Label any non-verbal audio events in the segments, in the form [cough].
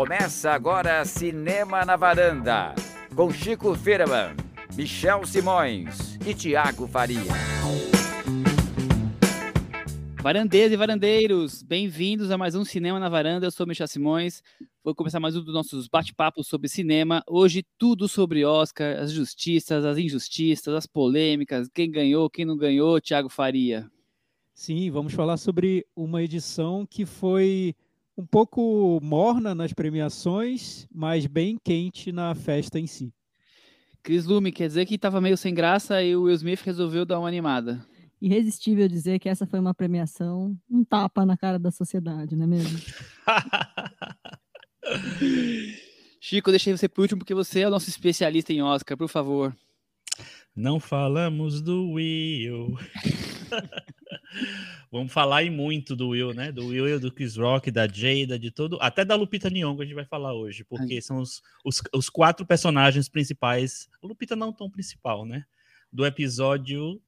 Começa agora Cinema na Varanda, com Chico Firman, Michel Simões e Tiago Faria. Varandeiras e varandeiros, bem-vindos a mais um Cinema na Varanda. Eu sou Michel Simões. Vou começar mais um dos nossos bate-papos sobre cinema. Hoje, tudo sobre Oscar, as justiças, as injustiças, as polêmicas, quem ganhou, quem não ganhou, Tiago Faria. Sim, vamos falar sobre uma edição que foi um pouco morna nas premiações, mas bem quente na festa em si. Cris Lume, quer dizer que estava meio sem graça e o Will Smith resolveu dar uma animada irresistível dizer que essa foi uma premiação, um tapa na cara da sociedade, não é mesmo? [laughs] Chico, deixei você por último porque você é o nosso especialista em Oscar, por favor. Não falamos do Will. [laughs] [laughs] Vamos falar e muito do Will, né? Do Will, do Chris Rock, da Jada, de todo. Até da Lupita Nyong'o a gente vai falar hoje, porque são os, os, os quatro personagens principais. Lupita não tão principal, né? Do episódio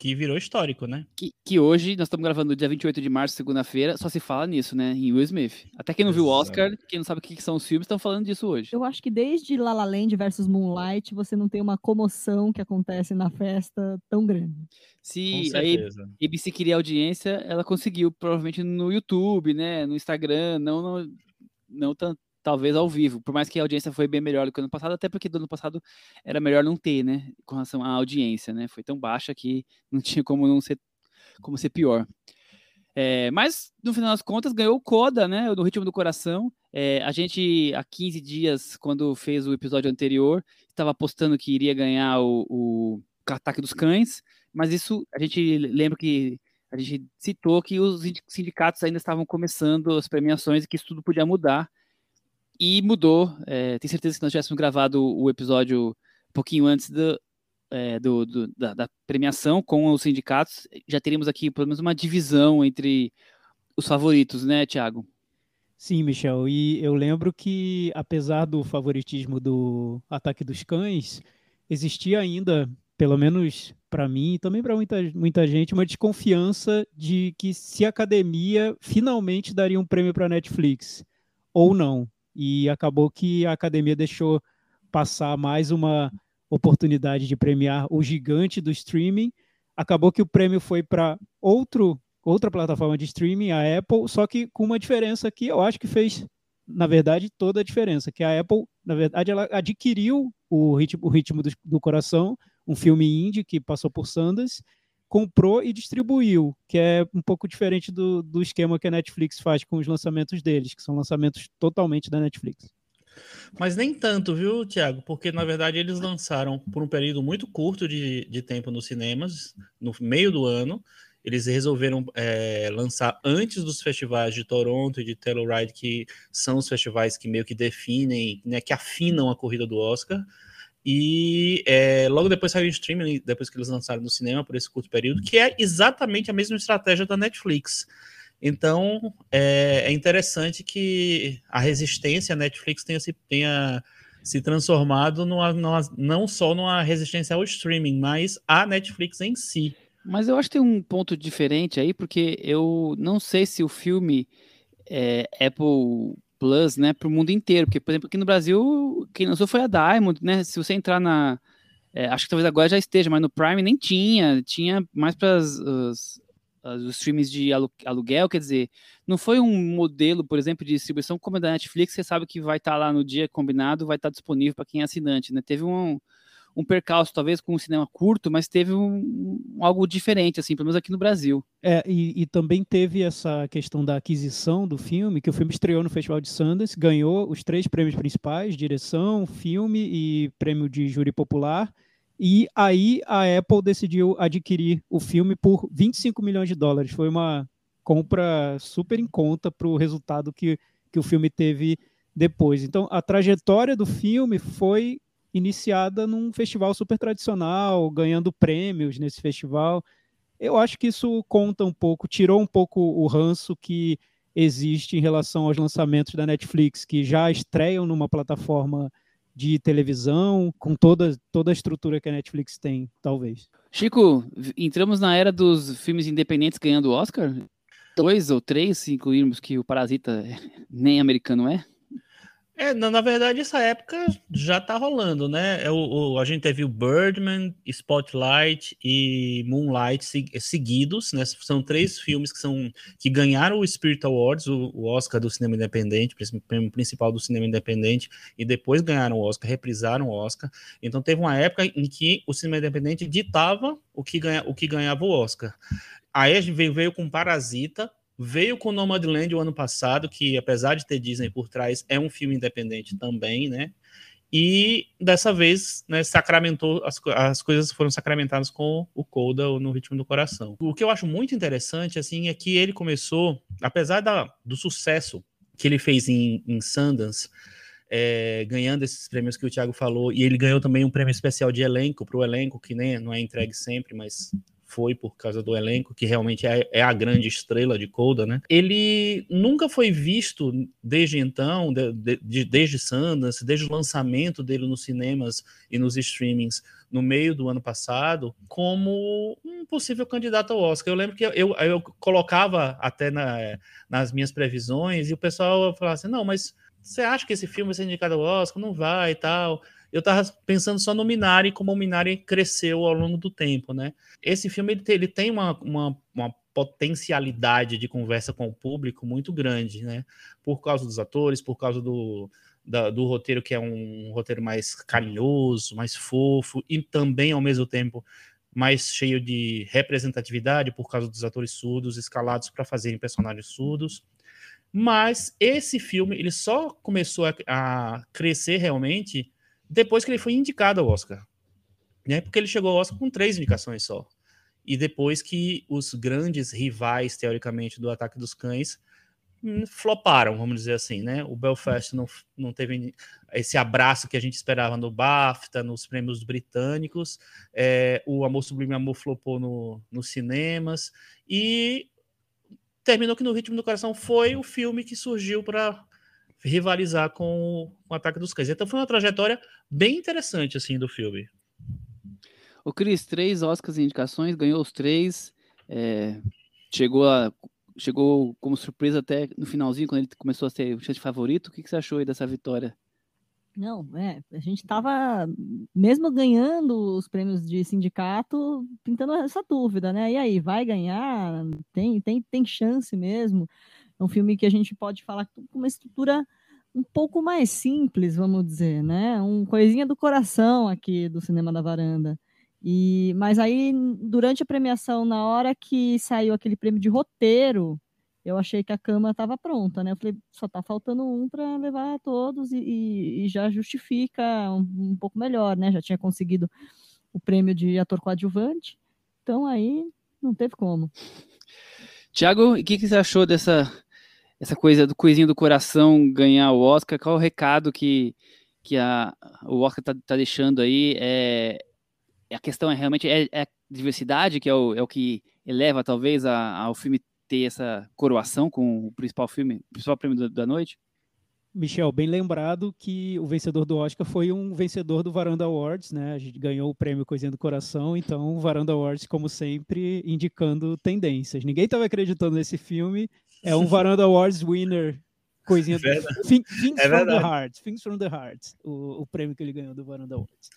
que virou histórico, né? Que, que hoje, nós estamos gravando dia 28 de março, segunda-feira, só se fala nisso, né? Em Will Smith. Até quem não viu o Oscar, quem não sabe o que são os filmes, estão falando disso hoje. Eu acho que desde La La Land versus Moonlight, você não tem uma comoção que acontece na festa tão grande. Se a ABC queria audiência, ela conseguiu, provavelmente no YouTube, né? No Instagram, não, não, não tanto talvez ao vivo, por mais que a audiência foi bem melhor do que o ano passado, até porque do ano passado era melhor não ter, né, com relação à audiência, né, foi tão baixa que [laughs] não tinha como não ser, como ser pior. É, mas, no final das contas, ganhou o Coda, né, no Ritmo do Coração. É, a gente, há 15 dias, quando fez o episódio anterior, estava apostando que iria ganhar o, o Ataque dos Cães, mas isso, a gente lembra que a gente citou que os sindicatos ainda estavam começando as premiações e que isso tudo podia mudar, e mudou. É, tenho certeza que nós tivéssemos gravado o episódio um pouquinho antes do, é, do, do da, da, premiação com os sindicatos, já teríamos aqui pelo menos uma divisão entre os favoritos, né, Tiago? Sim, Michel. E eu lembro que, apesar do favoritismo do Ataque dos Cães, existia ainda, pelo menos para mim e também para muita, muita gente, uma desconfiança de que se a academia finalmente daria um prêmio para Netflix ou não e acabou que a academia deixou passar mais uma oportunidade de premiar o gigante do streaming. Acabou que o prêmio foi para outro outra plataforma de streaming, a Apple, só que com uma diferença que eu acho que fez, na verdade, toda a diferença, que a Apple, na verdade, ela adquiriu o ritmo, o ritmo do, do coração, um filme indie que passou por Sundance, comprou e distribuiu, que é um pouco diferente do, do esquema que a Netflix faz com os lançamentos deles, que são lançamentos totalmente da Netflix. Mas nem tanto, viu, Tiago? Porque na verdade eles lançaram por um período muito curto de, de tempo nos cinemas, no meio do ano. Eles resolveram é, lançar antes dos festivais de Toronto e de Telluride, que são os festivais que meio que definem, né, que afinam a corrida do Oscar. E é, logo depois saiu o streaming, depois que eles lançaram no cinema por esse curto período, que é exatamente a mesma estratégia da Netflix. Então é, é interessante que a resistência à Netflix tenha se, tenha se transformado numa, numa, não só numa resistência ao streaming, mas à Netflix em si. Mas eu acho que tem um ponto diferente aí, porque eu não sei se o filme é, Apple Plus, né, para o mundo inteiro. Porque, por exemplo, aqui no Brasil, quem lançou foi a Diamond, né? Se você entrar na. É, acho que talvez agora já esteja, mas no Prime nem tinha. Tinha mais para os, os streams de aluguel, quer dizer, não foi um modelo, por exemplo, de distribuição como a da Netflix, você sabe que vai estar tá lá no dia combinado, vai estar tá disponível para quem é assinante, né? Teve um, um percalço, talvez com um cinema curto, mas teve um, um, algo diferente, assim, pelo menos aqui no Brasil. É, e, e, também teve essa questão da aquisição do filme, que o filme estreou no Festival de Sundance, ganhou os três prêmios principais, direção, filme e prêmio de júri popular, e aí a Apple decidiu adquirir o filme por 25 milhões de dólares. Foi uma compra super em conta para o resultado que, que o filme teve depois. Então, a trajetória do filme foi iniciada num festival super tradicional, ganhando prêmios nesse festival. Eu acho que isso conta um pouco, tirou um pouco o ranço que existe em relação aos lançamentos da Netflix, que já estreiam numa plataforma de televisão, com toda, toda a estrutura que a Netflix tem, talvez. Chico, entramos na era dos filmes independentes ganhando Oscar? Dois ou três, se incluirmos que o Parasita [laughs] nem americano é? É, na, na, verdade, essa época já tá rolando, né? É o, o, a gente teve o Birdman, Spotlight e Moonlight seguidos, né? São três filmes que são que ganharam o Spirit Awards, o, o Oscar do cinema independente, prêmio principal do cinema independente, e depois ganharam o Oscar, reprisaram o Oscar. Então teve uma época em que o cinema independente ditava o que, ganha, o que ganhava o Oscar. Aí a gente veio, veio com Parasita, Veio com Nomadland o ano passado, que apesar de ter Disney por trás, é um filme independente também, né? E dessa vez, né, sacramentou, as, as coisas foram sacramentadas com o Coda no Ritmo do Coração. O que eu acho muito interessante, assim, é que ele começou, apesar da, do sucesso que ele fez em, em Sundance, é, ganhando esses prêmios que o Thiago falou, e ele ganhou também um prêmio especial de elenco para o elenco, que nem não é entregue sempre, mas foi por causa do elenco, que realmente é, é, a grande estrela de Coda, né? Ele nunca foi visto desde então, de, de, desde Sundance, desde o lançamento dele nos cinemas e nos streamings no meio do ano passado, como um possível candidato ao Oscar. Eu lembro que eu, eu, colocava até na, nas minhas previsões e o pessoal falava assim: não, mas você acha que esse filme vai ser indicado ao Oscar? Não vai e tal eu tava pensando só no Minari, como o Minari cresceu ao longo do tempo, né? Esse filme ele tem, ele tem uma, uma, uma potencialidade de conversa com o público muito grande, né? Por causa dos atores, por causa do, da, do roteiro que é um roteiro mais carinhoso, mais fofo e também ao mesmo tempo mais cheio de representatividade por causa dos atores surdos escalados para fazerem personagens surdos. Mas esse filme ele só começou a, a crescer realmente depois que ele foi indicado ao Oscar. Né? Porque ele chegou ao Oscar com três indicações só. E depois que os grandes rivais, teoricamente, do Ataque dos Cães hum, floparam, vamos dizer assim, né? O Belfast não, não teve esse abraço que a gente esperava no BAFTA, nos prêmios britânicos. É, o Amor Sublime Amor flopou no, nos cinemas. E terminou que No Ritmo do Coração foi o filme que surgiu para rivalizar com o Ataque dos Cães. Então foi uma trajetória bem interessante assim do filme. O Cris, três Oscars e indicações, ganhou os três, é, chegou a, chegou como surpresa até no finalzinho, quando ele começou a ser o chance favorito. O que, que você achou aí dessa vitória? Não, é, a gente estava mesmo ganhando os prêmios de sindicato, pintando essa dúvida, né? E aí, vai ganhar? Tem, tem, tem chance mesmo? É um filme que a gente pode falar com uma estrutura um pouco mais simples, vamos dizer, né? Um coisinha do coração aqui do Cinema da Varanda. E, mas aí, durante a premiação, na hora que saiu aquele prêmio de roteiro, eu achei que a cama estava pronta, né? Eu falei, só está faltando um para levar todos e, e, e, já justifica um, um, pouco melhor, né? Já tinha conseguido o prêmio de ator coadjuvante, então aí não teve como. Tiago, o que, que você achou dessa essa coisa do coisinho do coração ganhar o Oscar, qual é o recado que, que a, o Oscar está tá deixando aí? É, a questão é realmente é, é, a diversidade que é o, é o que eleva talvez a, ao filme ter essa coroação com o principal filme, principal prêmio da, da noite? Michel, bem lembrado que o vencedor do Oscar foi um vencedor do Varanda Awards, né? A gente ganhou o prêmio Coisinha do Coração, então o Varanda Awards, como sempre, indicando tendências. Ninguém estava acreditando nesse filme, é um Varanda Awards winner, coisinha do... É Things é from the Heart, Things from the Heart, o, o, prêmio que ele ganhou do Varanda Awards.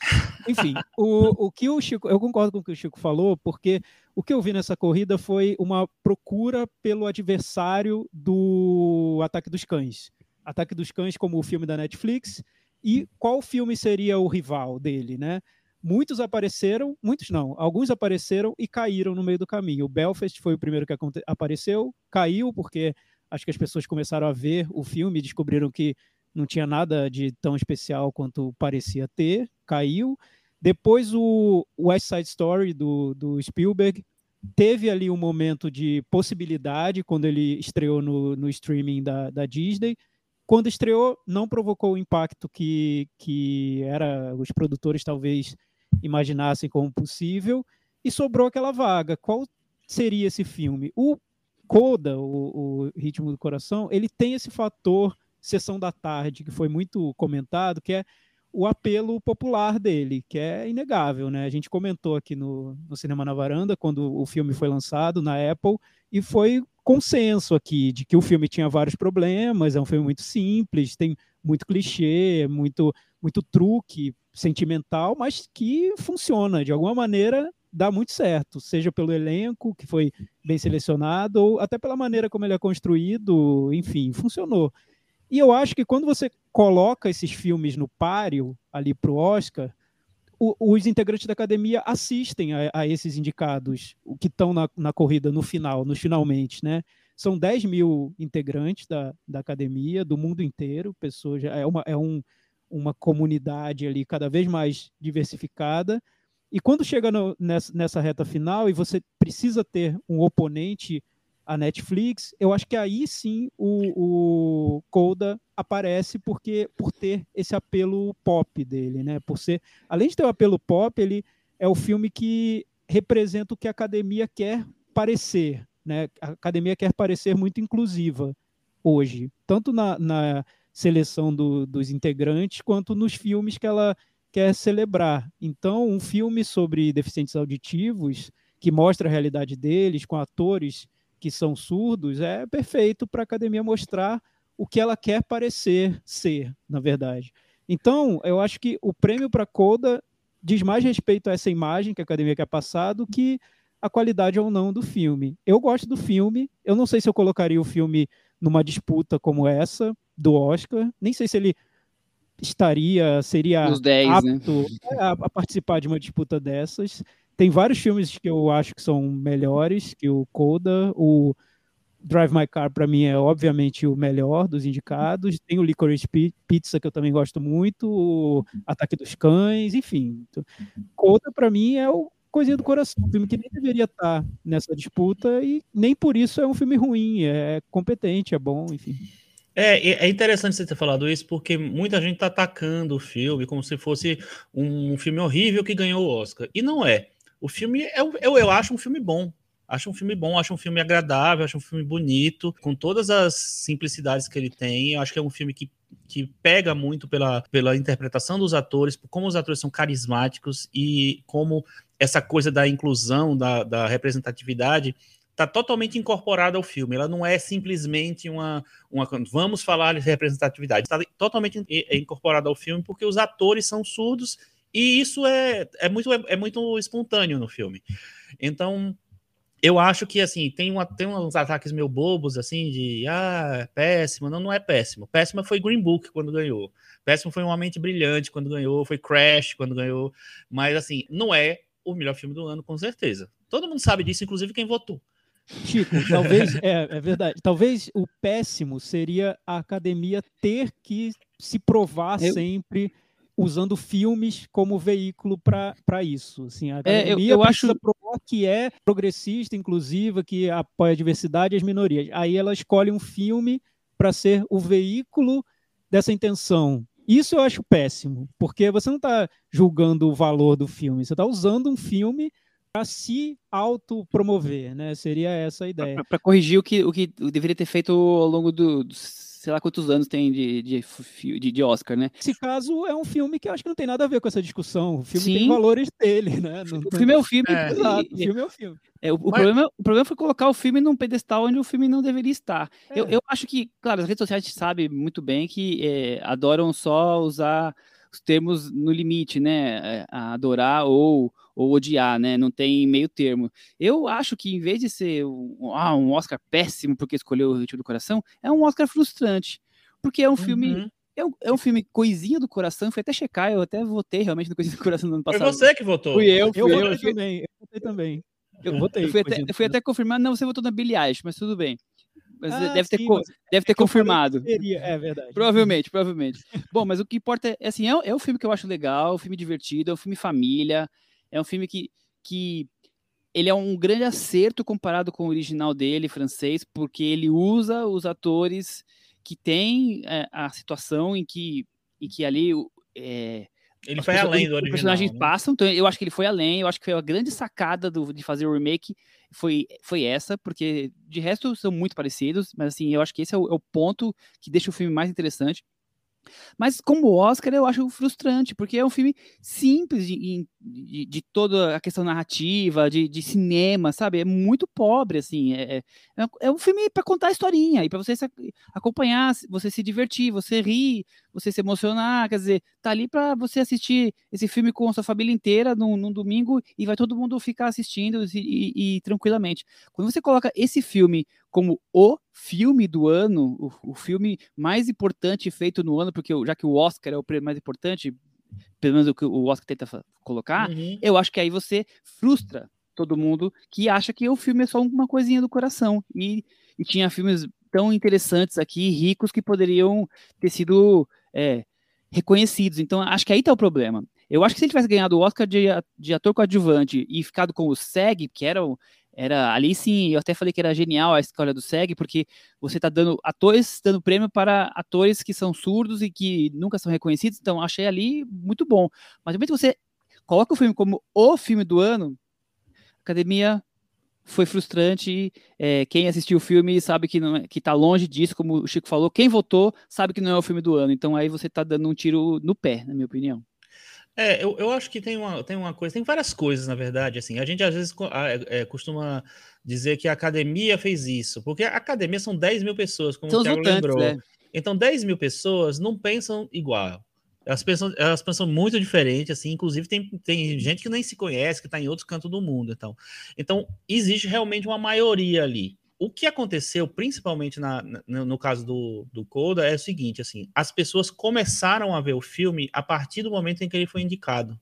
Enfim, [laughs] o, o que o Chico, eu concordo com o que o Chico falou, porque o que eu vi nessa corrida foi uma procura pelo adversário do Ataque dos Cães. Ataque dos Cães como o filme da Netflix e qual filme seria o rival dele, né? Muitos apareceram, muitos não, alguns apareceram e caíram no meio do caminho. O Belfast foi o primeiro que apareceu, caiu porque acho que as pessoas começaram a ver o filme e descobriram que não tinha nada de tão especial quanto parecia ter, caiu. Depois o West Side Story do, do Spielberg teve ali um momento de possibilidade quando ele estreou no, no streaming da, da Disney, quando estreou, não provocou o impacto que, que era os produtores talvez imaginassem como possível, e sobrou aquela vaga. Qual seria esse filme? O Coda, o, o Ritmo do Coração, ele tem esse fator sessão da tarde, que foi muito comentado, que é o apelo popular dele, que é inegável, né? A gente comentou aqui no, no Cinema na Varanda, quando o filme foi lançado na Apple, e foi consenso aqui de que o filme tinha vários problemas, é um filme muito simples, tem muito clichê, muito, muito truque sentimental, mas que funciona de alguma maneira, dá muito certo, seja pelo elenco que foi bem selecionado ou até pela maneira como ele é construído, enfim, funcionou. E eu acho que quando você coloca esses filmes no páreo ali para o Oscar, os integrantes da academia assistem a, a esses indicados, o que estão na, na, corrida no final, nos finalmente, né? São 10 mil integrantes da, da academia, do mundo inteiro, pessoas, é, uma, é um, uma comunidade ali cada vez mais diversificada. E quando chega no, nessa, nessa reta final e você precisa ter um oponente a Netflix, eu acho que aí sim o, o Coda aparece porque por ter esse apelo pop dele, né? Por ser, além de ter o apelo pop, ele é o filme que representa o que a academia quer parecer, né? A academia quer parecer muito inclusiva hoje, tanto na, na seleção do, dos integrantes quanto nos filmes que ela quer celebrar. Então, um filme sobre deficientes auditivos que mostra a realidade deles com atores que são surdos, é perfeito para a academia mostrar o que ela quer parecer ser, na verdade. Então, eu acho que o prêmio para Coda diz mais respeito a essa imagem que a academia quer passar do que a qualidade ou não do filme. Eu gosto do filme, eu não sei se eu colocaria o filme numa disputa como essa do Oscar, nem sei se ele estaria, seria 10, né? apto né? a, a, participar de uma disputa dessas. Tem vários filmes que eu acho que são melhores que o Coda. O Drive My Car, para mim, é obviamente o melhor dos indicados. Tem o Licorice Pizza, que eu também gosto muito. O Ataque dos Cães, enfim. Coda, para mim, é o coisinha do coração. Um filme que nem deveria estar nessa disputa e nem por isso é um filme ruim. É competente, é bom, enfim. É, é interessante você ter falado isso, porque muita gente está atacando o filme como se fosse um filme horrível que ganhou o Oscar. E não é. O filme, é, eu, eu acho um filme bom. Acho um filme bom, acho um filme agradável, acho um filme bonito, com todas as simplicidades que ele tem. Eu acho que é um filme que, que pega muito pela, pela interpretação dos atores, como os atores são carismáticos e como essa coisa da inclusão, da, da representatividade, está totalmente incorporada ao filme. Ela não é simplesmente uma, uma vamos falar de representatividade. Está totalmente incorporada ao filme porque os atores são surdos e isso é, é, muito, é, é, muito espontâneo no filme. Então, eu acho que, assim, tem, uma, tem uns ataques meio bobos, assim, de, ah, é péssimo. Não, não é péssimo. Péssimo foi Green Book quando ganhou. Péssimo foi Uma Mente Brilhante quando ganhou. Foi Crash quando ganhou. Mas, assim, não é o melhor filme do ano, com certeza. Todo mundo sabe disso, inclusive quem votou. Chico, talvez, [laughs] é, é verdade. Talvez o péssimo seria a academia ter que se provar eu... sempre usando filmes como veículo para isso. Assim, a academia é, eu, eu acho provar que é progressista, inclusiva, que apoia a diversidade e as minorias. Aí ela escolhe um filme para ser o veículo dessa intenção. Isso eu acho péssimo, porque você não está julgando o valor do filme, você está usando um filme para se autopromover, né? Seria essa a ideia. Para corrigir o que, o que deveria ter feito ao longo do, dos sei lá quantos anos tem de, de, de, de Oscar, né? Esse caso é um filme que acho que não tem nada a ver com essa discussão. O filme Sim. tem valores dele, né? Não, o filme é o filme. É. Exato, o filme é o filme. É, o, o, Mas... problema, o problema foi colocar o filme num pedestal onde o filme não deveria estar. É. Eu, eu acho que, claro, as redes sociais sabem muito bem que é, adoram só usar termos no limite, né? É, adorar ou, ou odiar, né? Não tem meio termo. Eu acho que em vez de ser um, ah, um Oscar péssimo porque escolheu o ritmo do coração, é um Oscar frustrante. Porque é um uhum. filme é um, é um filme coisinha do coração, fui até checar, eu até votei realmente no coisinha do coração no ano passado. Foi você que votou. Fui eu, fui eu. Eu, eu também, eu votei também. Eu, votei. Fui até, fui até confirmar, não, você votou na Billie Eilish, mas tudo bem. Mas ah, deve, ter, sim, mas deve ter é confirmado. Seria, é verdade. Provavelmente, provavelmente. Bom, mas o que importa é, assim, é, é um filme que eu acho legal, um filme divertido, é um filme família, é um filme que, que ele é um grande acerto comparado com o original dele, francês, porque ele usa os atores que têm é, a situação em que, em que ali é, ele foi além do original. Os personagens né? passam, então eu acho que ele foi além. Eu acho que foi a grande sacada do, de fazer o remake foi, foi essa, porque de resto são muito parecidos, mas assim, eu acho que esse é o, é o ponto que deixa o filme mais interessante. Mas como Oscar, eu acho frustrante, porque é um filme simples de, de, de toda a questão narrativa, de, de, cinema, sabe? É muito pobre, assim. É, é, é um filme para contar a historinha e para você se acompanhar, você se divertir, você rir, você se emocionar. Quer dizer, tá ali para você assistir esse filme com a sua família inteira num, num domingo e vai todo mundo ficar assistindo e, e, e tranquilamente. Quando você coloca esse filme como o filme do ano, o, o, filme mais importante feito no ano, porque já que o Oscar é o prêmio mais importante, pelo menos o que o Oscar tenta colocar, uhum. eu acho que aí você frustra todo mundo que acha que o filme é só uma coisinha do coração. E, e tinha filmes tão interessantes aqui, ricos, que poderiam ter sido é, reconhecidos. Então, acho que aí está o problema. Eu acho que se ele tivesse ganhado o Oscar de, de ator coadjuvante e ficado com o SEG, que era o, era ali sim, eu até falei que era genial a escolha do SEG, porque você está dando atores dando prêmio para atores que são surdos e que nunca são reconhecidos, então achei ali muito bom. Mas realmente você coloca o filme como o filme do ano, academia foi frustrante. É, quem assistiu o filme sabe que não é, que está longe disso, como o Chico falou. Quem votou sabe que não é o filme do ano. Então aí você está dando um tiro no pé, na minha opinião. É, eu, eu acho que tem uma, tem uma coisa, tem várias coisas, na verdade, assim, a gente às vezes é, é, costuma dizer que a academia fez isso, porque a academia são 10 mil pessoas, como são o Thiago lembrou. Né? Então, 10 mil pessoas não pensam igual. Elas pensam, elas pensam muito diferente, assim, inclusive tem, tem gente que nem se conhece, que está em outros cantos do mundo, então. Então, existe realmente uma maioria ali o que aconteceu, principalmente na, no caso do, do Coda, é o seguinte: assim, as pessoas começaram a ver o filme a partir do momento em que ele foi indicado.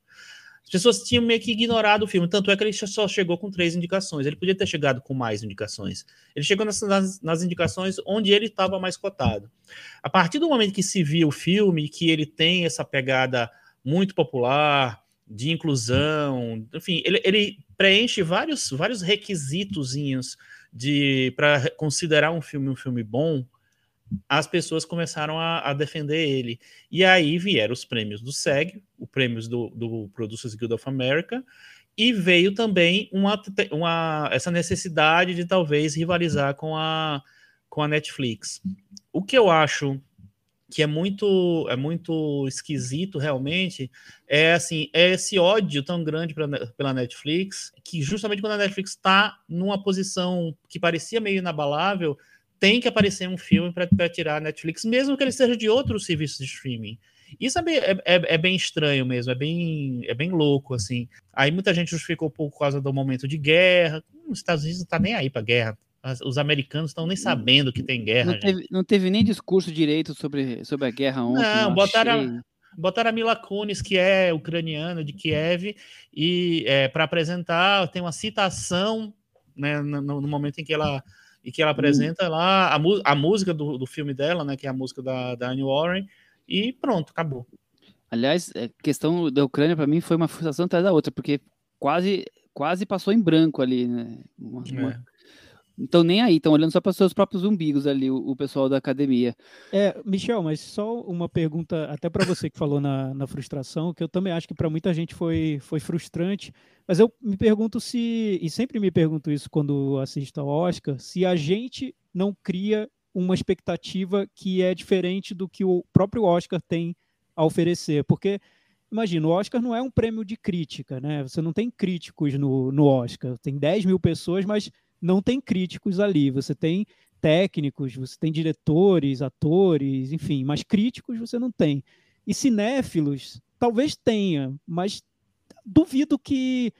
As pessoas tinham meio que ignorado o filme, tanto é que ele só chegou com três indicações. Ele podia ter chegado com mais indicações. Ele chegou nas, nas, nas indicações onde ele estava mais cotado. A partir do momento que se viu o filme, que ele tem essa pegada muito popular, de inclusão, enfim, ele, ele preenche vários, vários requisitozinhos de para considerar um filme um filme bom, as pessoas começaram a, a, defender ele. E aí vieram os prêmios do SEG, os prêmios do, do Producers Guild of America, e veio também uma, uma, essa necessidade de talvez rivalizar com a, com a Netflix. O que eu acho que é muito é muito esquisito realmente é assim é esse ódio tão grande pra, pela Netflix que justamente quando a Netflix está numa posição que parecia meio inabalável tem que aparecer um filme para tirar a Netflix mesmo que ele seja de outros serviços de streaming. Isso é bem, é, é, é bem estranho mesmo é bem é bem louco assim. Aí muita gente justificou por causa do momento de guerra os Estados Unidos não tá nem aí para guerra os americanos estão nem sabendo que tem guerra. Não teve, não teve, nem discurso direito sobre, sobre a guerra ontem. Não, botaram, botaram a Mila Kunis, que é ucraniana de Kiev, e é, para apresentar, tem uma citação né, no, no, momento em que ela, em que ela apresenta lá a, a música do, do filme dela, né, que é a música da, da Anne Warren, e pronto, acabou. Aliás, a é, questão da Ucrânia para mim foi uma frustração atrás da outra, porque quase quase passou em branco ali, né? Uma, é. uma então nem aí, estão olhando só para seus próprios umbigos ali, o, o, pessoal da academia. É, Michel, mas só uma pergunta, até para você que falou na, na frustração, que eu também acho que para muita gente foi, foi frustrante, mas eu me pergunto se, e sempre me pergunto isso quando assisto ao Oscar, se a gente não cria uma expectativa que é diferente do que o próprio Oscar tem a oferecer, porque imagina, o Oscar não é um prêmio de crítica, né? Você não tem críticos no, no Oscar, tem 10 mil pessoas, mas não tem críticos ali. Você tem técnicos, você tem diretores, atores, enfim, mas críticos você não tem. E cinéfilos, talvez tenha, mas duvido que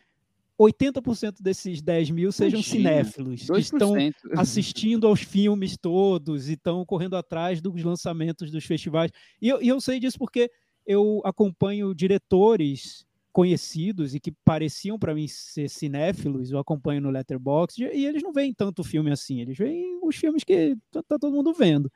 80% desses 10 mil sejam Imagina, cinéfilos, 2%. que estão assistindo aos filmes todos e estão correndo atrás dos lançamentos dos festivais. E eu, e eu sei disso porque eu acompanho diretores conhecidos e que pareciam para mim ser cinéfilos, eu acompanho no Letterboxd, e eles não veem tanto filme assim, eles veem os filmes que tá, tá todo mundo vendo.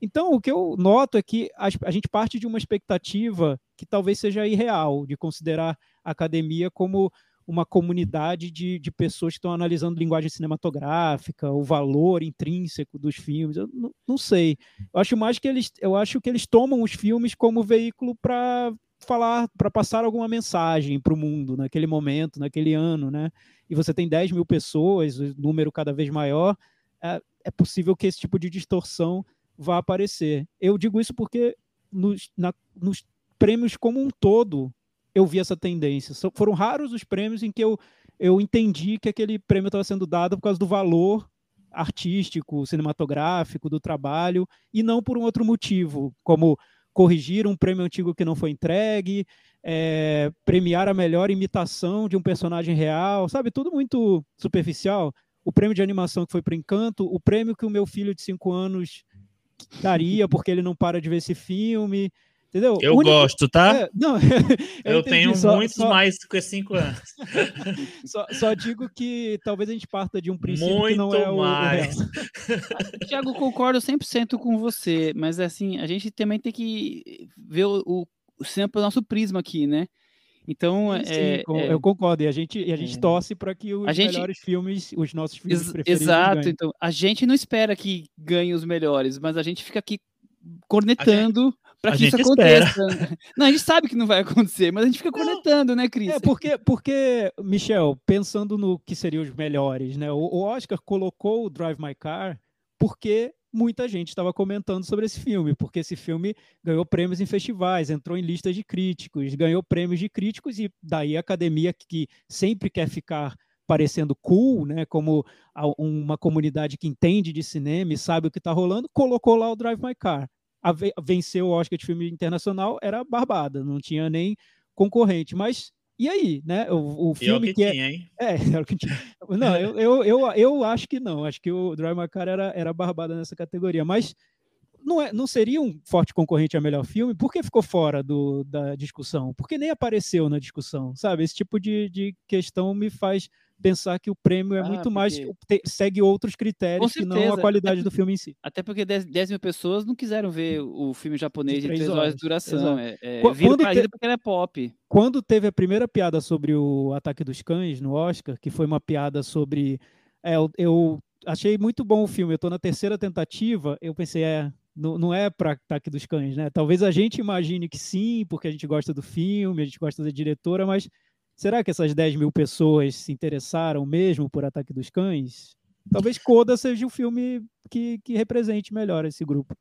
Então, o que eu noto é que a, a, gente parte de uma expectativa que talvez seja irreal, de considerar a academia como uma comunidade de, de pessoas que estão analisando linguagem cinematográfica, o valor intrínseco dos filmes. Eu não, não sei. Eu acho mais que eles, eu acho que eles tomam os filmes como veículo para falar, para passar alguma mensagem para o mundo naquele momento, naquele ano, né? E você tem 10 mil pessoas, número cada vez maior, é, é possível que esse tipo de distorção vá aparecer. Eu digo isso porque nos, na, nos prêmios como um todo, eu vi essa tendência. Foram raros os prêmios em que eu, eu entendi que aquele prêmio estava sendo dado por causa do valor artístico, cinematográfico do trabalho, e não por um outro motivo, como corrigir um prêmio antigo que não foi entregue, é, premiar a melhor imitação de um personagem real, sabe? Tudo muito superficial. O prêmio de animação que foi para Encanto, o prêmio que o meu filho de cinco anos daria porque ele não para de ver esse filme. Entendeu? Eu único... gosto, tá? É, não, [laughs] eu, eu tenho só, muitos só... mais que cinco anos. [laughs] só, só, digo que talvez a gente parta de um princípio Muito que não é mais. o. [laughs] Tiago, concordo 100% com você, mas assim, a gente também tem que ver o, o, o cinema pelo nosso prisma aqui, né? Então, sim, é, é, eu concordo. E a gente, e a gente é, torce para que os gente, melhores filmes, os nossos filmes ex preferidos. Exato. Ganhem. Então, a gente não espera que ganhe os melhores, mas a gente fica aqui cornetando para que isso aconteça. Não, a gente sabe que não vai acontecer, mas a gente fica cornetando, né, Cris? É, porque, porque, Michel, pensando no que seriam os melhores, né? O, o Oscar colocou o Drive My Car porque muita gente estava comentando sobre esse filme, porque esse filme ganhou prêmios em festivais, entrou em listas de críticos, ganhou prêmios de críticos, e daí a academia que sempre quer ficar parecendo cool, né, como uma comunidade que entende de cinema e sabe o que está rolando, colocou lá o Drive My Car a vencer o Oscar de filme internacional era barbada, não tinha nem concorrente. Mas e aí, né? O, o filme que, que é tinha, hein? É, [laughs] era o que tinha. Não, eu, eu, eu, eu acho que não. Acho que o Drive My Car era, era barbada nessa categoria. Mas não, é, não seria um forte concorrente a melhor filme? Por que ficou fora do, da discussão? Porque nem apareceu na discussão, sabe? Esse tipo de, de questão me faz pensar que o prêmio é ah, muito porque... mais. Segue outros critérios que não a qualidade do filme em si. Até porque 10, 10 mil pessoas não quiseram ver o filme japonês de 3 horas, horas de duração. É, é, quando te... porque ele é pop. Quando teve a primeira piada sobre o Ataque dos Cães no Oscar, que foi uma piada sobre. É, eu, eu achei muito bom o filme. Eu estou na terceira tentativa. Eu pensei, é, não, não é para Ataque dos Cães, né? Talvez a gente imagine que sim, porque a gente gosta do filme, a gente gosta da diretora, mas Será que essas 10 mil pessoas se interessaram mesmo por Ataque dos Cães? Talvez Coda seja o filme que, que represente melhor esse grupo.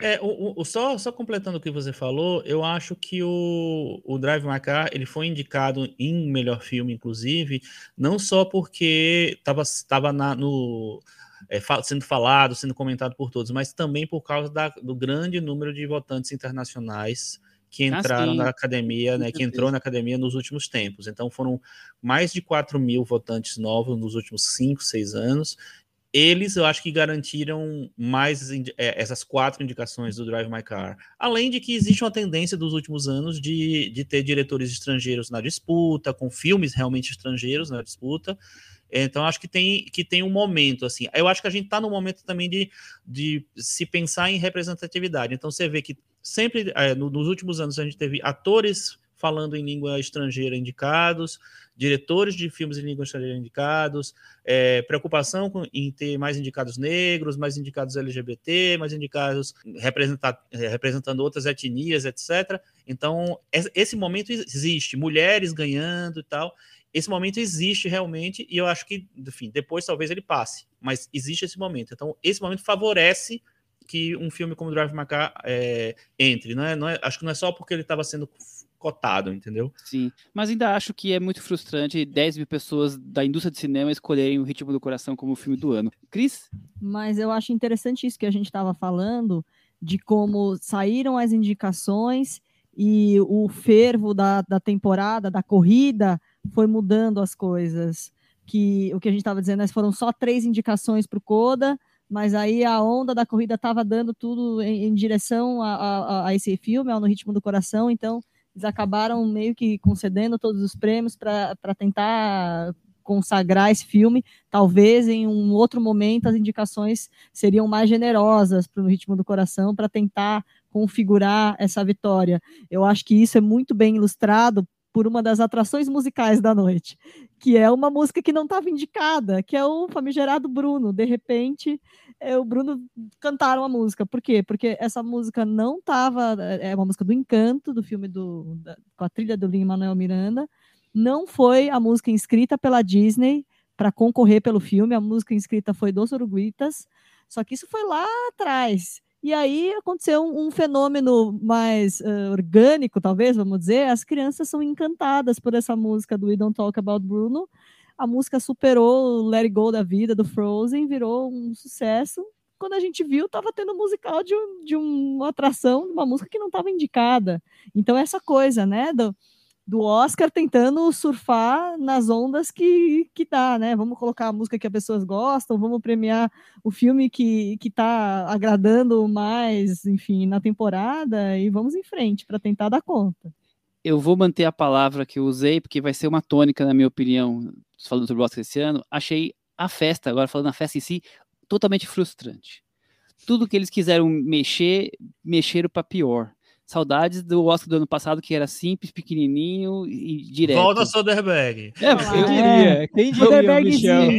É, o, o, só, só completando o que você falou, eu acho que o, o Drive My Car ele foi indicado em melhor filme, inclusive, não só porque estava no, é, sendo falado, sendo comentado por todos, mas também por causa da, do grande número de votantes internacionais que ah, entraram ah, na academia, né, que entrou na academia nos últimos tempos. Então foram mais de 4 mil votantes novos nos últimos 5, 6 anos. Eles, eu acho que garantiram mais é, essas quatro indicações do Drive My Car. Além de que existe uma tendência dos últimos anos de, de ter diretores estrangeiros na disputa, com filmes realmente estrangeiros na disputa. Então, acho que tem, que tem um momento, assim. Eu acho que a gente está no momento também de, de se pensar em representatividade. Então, você vê que sempre, é, no, nos últimos anos, a gente teve atores falando em língua estrangeira indicados, diretores de filmes em língua estrangeira indicados, é, preocupação com, em ter mais indicados negros, mais indicados LGBT, mais indicados é, representando outras etnias, etc. Então, esse momento existe, mulheres ganhando e tal. Esse momento existe realmente, e eu acho que, enfim, depois talvez ele passe, mas existe esse momento. Então, esse momento favorece que um filme como Drive My Car é, entre. Não é, não é, acho que não é só porque ele estava sendo cotado, entendeu? Sim, mas ainda acho que é muito frustrante 10 mil pessoas da indústria de cinema escolherem o Ritmo do Coração como o filme do ano. Cris? Mas eu acho interessante isso que a gente estava falando, de como saíram as indicações e o fervo da, da temporada, da corrida, foi mudando as coisas. Que o que a gente estava dizendo, foram só três indicações para o Coda, mas aí a onda da corrida estava dando tudo em, em direção a, a, a, esse filme, ao No Ritmo do Coração, então eles acabaram meio que concedendo todos os prêmios para tentar consagrar esse filme. Talvez em um outro momento as indicações seriam mais generosas para o Ritmo do Coração para tentar configurar essa vitória. Eu acho que isso é muito bem ilustrado por uma das atrações musicais da noite, que é uma música que não estava indicada, que é o famigerado Bruno. De repente, é, o Bruno cantaram a música. Por quê? Porque essa música não estava. É uma música do Encanto, do filme do, da, com a trilha do Lin Manuel Miranda. Não foi a música inscrita pela Disney para concorrer pelo filme. A música inscrita foi dos Uruguitas. Só que isso foi lá atrás. E aí aconteceu um, um fenômeno mais uh, orgânico, talvez, vamos dizer. As crianças são encantadas por essa música do We Don't Talk About Bruno. A música superou o Let It Go da vida, do Frozen, virou um sucesso. Quando a gente viu, estava tendo musical de, de uma atração, de uma música que não estava indicada. Então, essa coisa, né, do, do Oscar tentando surfar nas ondas que, que dá, né? Vamos colocar a música que as pessoas gostam, vamos premiar o filme que, que tá agradando mais, enfim, na temporada e vamos em frente para tentar dar conta. Eu vou manter a palavra que eu usei, porque vai ser uma tônica, na minha opinião, falando sobre o Oscar esse ano. Achei a festa, agora falando na festa em si, totalmente frustrante. Tudo que eles quiseram mexer, mexeram para pior. Saudades do Oscar do ano passado, que era simples, pequenininho e direto. Volta Soderbergh. É, quem diria? Quem diria, Michel?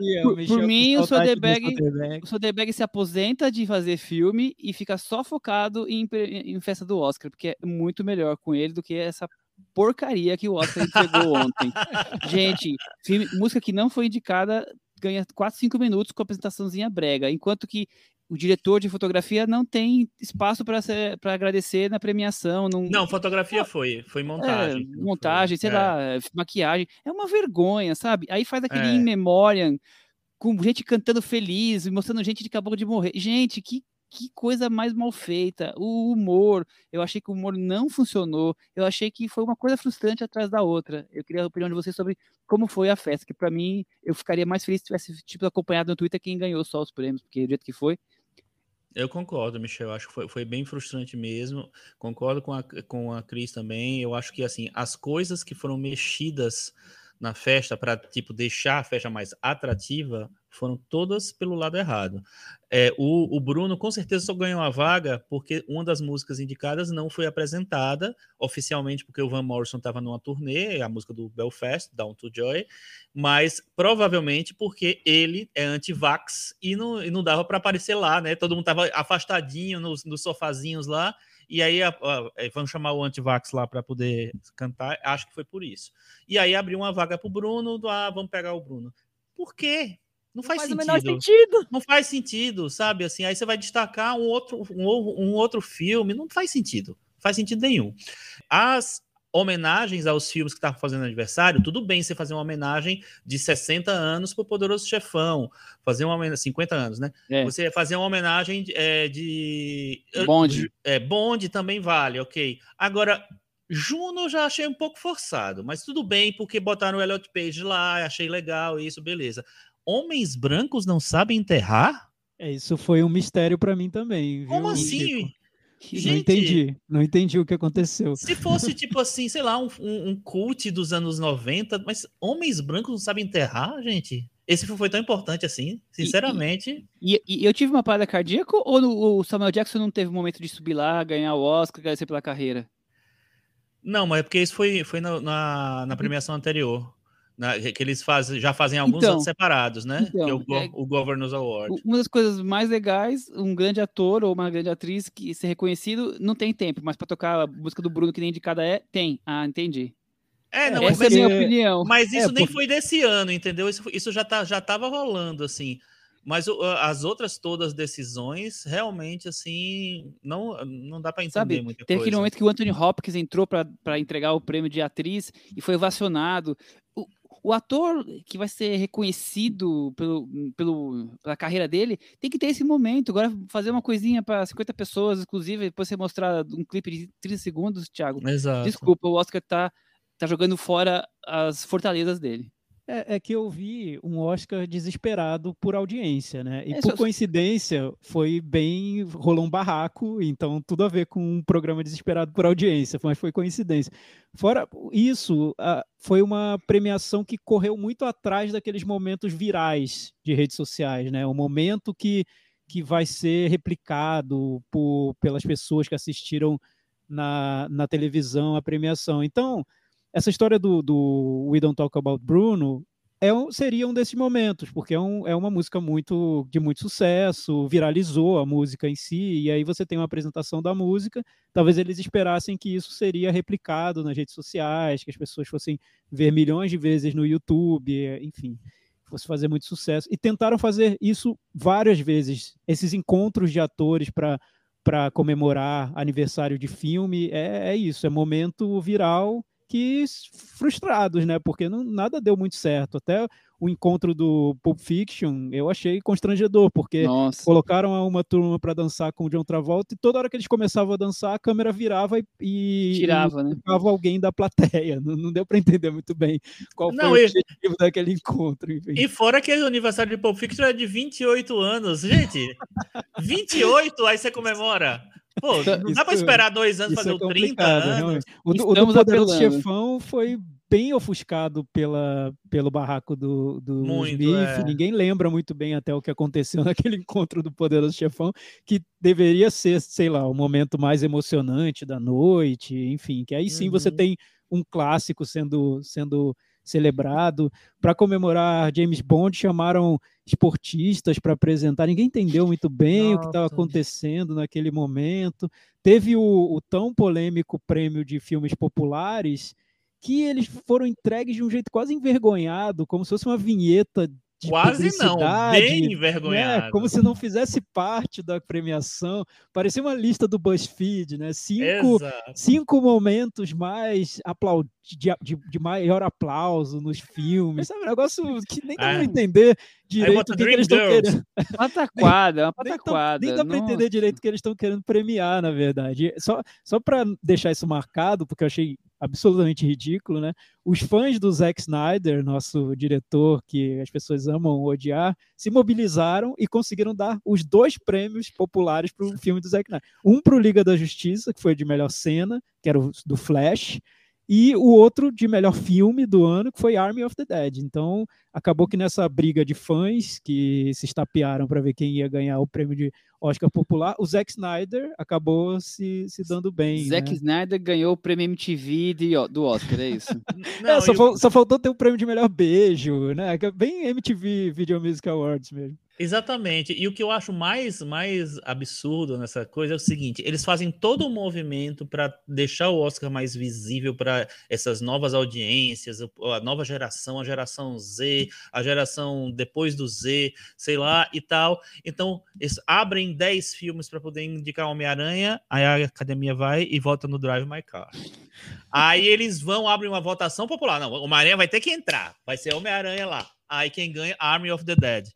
Eu, por, por mim, o Soderbergh, o Soderbergh se aposenta de fazer filme e fica só focado em, em festa do Oscar, porque é muito melhor com ele do que essa porcaria que o Oscar entregou ontem. [laughs] Gente, filme, música que não foi indicada ganha 4, 5 minutos com a apresentaçãozinha brega, enquanto que o diretor de fotografia não tem espaço para agradecer na premiação. Não, não fotografia foi, foi montagem. É, montagem, foi. sei é. lá, maquiagem. É uma vergonha, sabe? Aí faz aquele é. in memoriam com gente cantando feliz, mostrando gente que acabou de morrer. Gente, que que coisa mais mal feita. O humor, eu achei que o humor não funcionou. Eu achei que foi uma coisa frustrante atrás da outra. Eu queria a opinião de vocês sobre como foi a festa, que para mim eu ficaria mais feliz se tivesse tipo acompanhado no Twitter quem ganhou só os prêmios, porque do jeito que foi, eu concordo, Michel. Acho que foi, foi bem frustrante mesmo. Concordo com a, com a Cris também. Eu acho que assim as coisas que foram mexidas na festa para tipo deixar a festa mais atrativa foram todas pelo lado errado. É, o, o, Bruno com certeza só ganhou a vaga porque uma das músicas indicadas não foi apresentada oficialmente porque o Van Morrison estava numa turnê, a música do Belfast, Down to Joy, mas provavelmente porque ele é anti-vax e não, e não dava para aparecer lá, né? Todo mundo estava afastadinho nos, nos sofazinhos lá. E aí a, a, é, vamos chamar o Antivax lá para poder cantar. Acho que foi por isso. E aí abriu uma vaga para o Bruno. Ah, vamos pegar o Bruno. Por quê? Não faz, não faz sentido. sentido. Não faz sentido, sabe? Assim, aí você vai destacar um outro, um, um outro filme. Não faz sentido. Não faz sentido nenhum. As homenagens aos filmes que estavam fazendo aniversário, tudo bem você fazer uma homenagem de 60 anos para o Poderoso Chefão, fazer uma homenagem, 50 anos, né? É. Você fazer uma homenagem é, de. Bonde. É, Bonde também vale, ok. Agora, Juno eu já achei um pouco forçado, mas tudo bem, porque botaram o Elliot Page lá, achei legal, isso, beleza. Homens brancos não sabem enterrar? É, isso foi um mistério para mim também. Viu? Como assim? Gente, não entendi, não entendi o que aconteceu. Se fosse [laughs] tipo assim, sei lá, um, um, um cult dos anos 90, mas homens brancos não sabem enterrar, gente? Esse foi tão importante assim, sinceramente. E, e, e eu tive uma parada cardíaca ou o Samuel Jackson não teve um momento de subir lá, ganhar o Oscar, agradecer pela carreira? Não, mas é porque isso foi, foi na, na, na premiação anterior. Na, que eles fazem, já fazem alguns então, anos separados, né? Então, que é o, é, o Governors Award. Uma das coisas mais legais, um grande ator ou uma grande atriz que ser reconhecido não tem tempo, mas para tocar a música do Bruno que nem indicada é, tem. Ah, entendi. É, não, Essa mas, é a minha opinião. Mas isso é, nem foi desse ano, entendeu? Isso, isso já, tá, já tava rolando, assim. Mas as outras todas decisões, realmente, assim, não, não dá para entender Sabe, muita teve coisa. aquele momento que o Anthony Hopkins entrou para entregar o prêmio de atriz e foi ovacionado. O, o ator que vai ser reconhecido pelo, pelo, pela carreira dele tem que ter esse momento. Agora, fazer uma coisinha para 50 pessoas, inclusive, depois você mostrar um clipe de 30 segundos, Thiago. Exato. Desculpa, o Oscar tá, tá jogando fora as fortalezas dele. É, é, que eu vi um Oscar desesperado por audiência, né? E é, por coincidência, foi bem. rolou um barraco, então tudo a ver com um programa desesperado por audiência, mas foi coincidência. Fora isso, foi uma premiação que correu muito atrás daqueles momentos virais de redes sociais, né? O momento que, que vai ser replicado por, pelas pessoas que assistiram na, na televisão a premiação. Então essa história do, do We Don't Talk About Bruno é um, seria um desses momentos, porque é, um, é uma música muito de muito sucesso, viralizou a música em si, e aí você tem uma apresentação da música. Talvez eles esperassem que isso seria replicado nas redes sociais, que as pessoas fossem ver milhões de vezes no YouTube, enfim. fosse fazer muito sucesso. E tentaram fazer isso várias vezes, esses encontros de atores para para comemorar aniversário de filme, é, é isso, é momento viral que frustrados, né? Porque não, nada deu muito certo. Até o encontro do Pulp Fiction eu achei constrangedor, porque Nossa. colocaram uma turma para dançar com o John Travolta e toda hora que eles começavam a dançar, a câmera virava e, e tirava, né? alguém da plateia. [laughs] Não, não, deu para entender muito bem qual não, foi e... o objetivo daquele encontro. Enfim. E fora que o aniversário de Pulp Fiction é de 28 anos, gente. 28, aí você comemora. Pô, não dá para esperar dois anos fazer é o 30 anos. O, o do Poderoso Chefão foi bem ofuscado pela, pelo barraco do, do muito, Smith. É. Ninguém lembra muito bem até o que aconteceu [laughs] naquele encontro do Poderoso Chefão, que deveria ser, sei lá, o momento mais emocionante da noite, enfim, que aí sim uhum. você tem um clássico sendo, sendo celebrado. Para comemorar James Bond, chamaram esportistas para apresentar. Ninguém entendeu muito bem Nossa. o que estava acontecendo naquele momento. Teve o, o tão polêmico prêmio de filmes populares que eles foram entregues de um jeito quase envergonhado, como se fosse uma vinheta Quase não, bem envergonhado. Né? Como se não fizesse parte da premiação. Parecia uma lista do BuzzFeed, né? Cinco, cinco momentos mais aplaud... de, de, de, maior aplauso nos filmes. Sabe? Um negócio que nem dá pra é. entender direito o que, que, eles estão querendo. [laughs] Pataquada, uma [laughs] pataquada. Nem dá, nem dá pra entender direito o que eles estão querendo premiar, na verdade. Só, só para deixar isso marcado, porque eu achei absolutamente ridículo, né? Os fãs do Zack Snyder, nosso diretor que as pessoas amam odiar, se mobilizaram e conseguiram dar os dois prêmios populares para o filme do Zack Snyder. Um para o Liga da Justiça, que foi de melhor cena, que era o do Flash, e o outro de melhor filme do ano, que foi Army of the Dead. Então, acabou que nessa briga de fãs que se estapearam para ver quem ia ganhar o prêmio de Oscar popular, o Zack Snyder acabou se, se dando bem. Zack né? Snyder ganhou o prêmio MTV de, do Oscar, é isso? [laughs] Não, é, só, eu... só, faltou ter o prêmio de melhor beijo, né? É bem MTV Video Music Awards mesmo. Exatamente. E o que eu acho mais, mais absurdo nessa coisa é o seguinte: eles fazem todo um movimento para deixar o Oscar mais visível para essas novas audiências, a nova geração, a geração Z, a geração depois do Z, sei lá e tal. Então, eles abrem 10 filmes para poder indicar Homem-Aranha, aí a academia vai e vota no Drive My Car. Aí eles vão, abrem uma votação popular. Não, Homem-Aranha vai ter que entrar, vai ser Homem-Aranha lá. Aí quem ganha, Army of the Dead.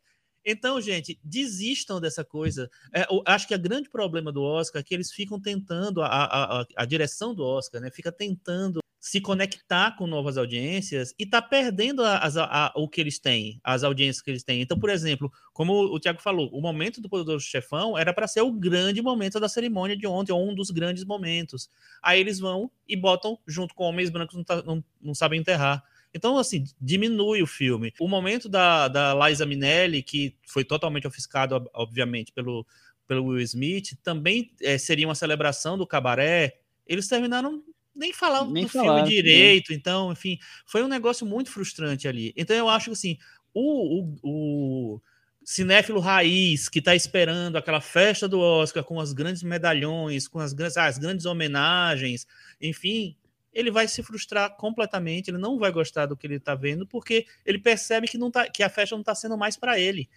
Então, gente, desistam dessa coisa. É, acho que o grande problema do Oscar é que eles ficam tentando, a, a, a direção do Oscar, né, fica tentando se conectar com novas audiências e tá perdendo a, o que eles têm, as audiências que eles têm. Então, por exemplo, como o Tiago falou, o momento do Poderoso Chefão era para ser o grande momento da cerimônia de ontem, ou um dos grandes momentos. Aí eles vão e botam junto com Homens Brancos não, tá, não, não sabem enterrar. Então, assim, diminui o filme. O momento da, da Liza Minnelli, que foi totalmente ofuscado, obviamente, pelo, pelo Will Smith, também é, seria uma celebração do cabaré. Eles terminaram nem falando nem do falar, filme direito, então, enfim, foi um negócio muito frustrante ali. Então, eu acho que, assim, o, o, o cinéfilo raiz que está esperando aquela festa do Oscar com os grandes medalhões, com as grandes, as grandes homenagens, enfim, ele vai se frustrar completamente, ele não vai gostar do que ele está vendo, porque ele percebe que, não tá, que a festa não está sendo mais para ele.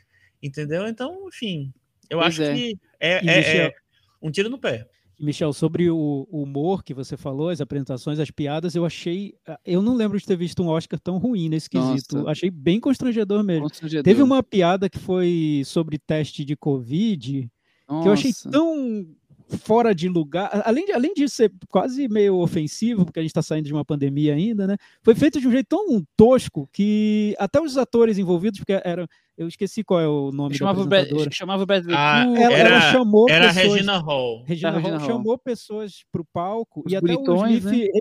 Entendeu? Então, enfim, eu pois acho é. que é, é, Michel, é, um tiro no pé. Michel, sobre o, o, humor que você falou, as apresentações, as piadas, eu achei. Eu não lembro de ter visto um Oscar tão ruim nesse quesito. Nossa. Achei bem constrangedor mesmo. Constrangedor. Teve uma piada que foi sobre teste de Covid, Nossa. que eu achei tão fora de lugar, além de, além de ser quase meio ofensivo, porque a gente está saindo de uma pandemia ainda, né? Foi feito de um jeito tão tosco que até os atores envolvidos, porque eram, eu esqueci qual é o nome chamava da apresentadora. O chamava o Bradley ah, ela, era, ela chamou era pessoas, Regina Hall. Regina, Hall, Regina Hall chamou pessoas para o palco os e até o Smith né?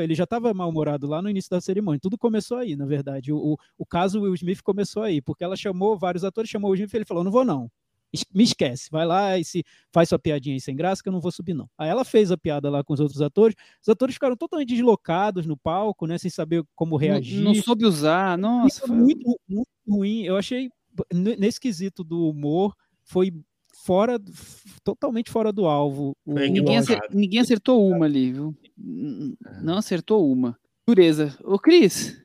ele já estava mal-humorado lá no início da cerimônia. Tudo começou aí, na verdade. O, o, o caso Will Smith começou aí, porque ela chamou vários atores, chamou o Will Smith e ele falou: não vou não me esquece, vai lá e se faz sua piadinha aí sem graça que eu não vou subir não. Aí ela fez a piada lá com os outros atores, os atores ficaram totalmente deslocados no palco, né, sem saber como reagir. Não, não soube usar, nossa. Foi muito, muito ruim, eu achei, nesse quesito do humor, foi fora, totalmente fora do alvo. Ninguém, acertou, ninguém acertou uma ali, viu? Não acertou uma. Dureza. Ô, Cris,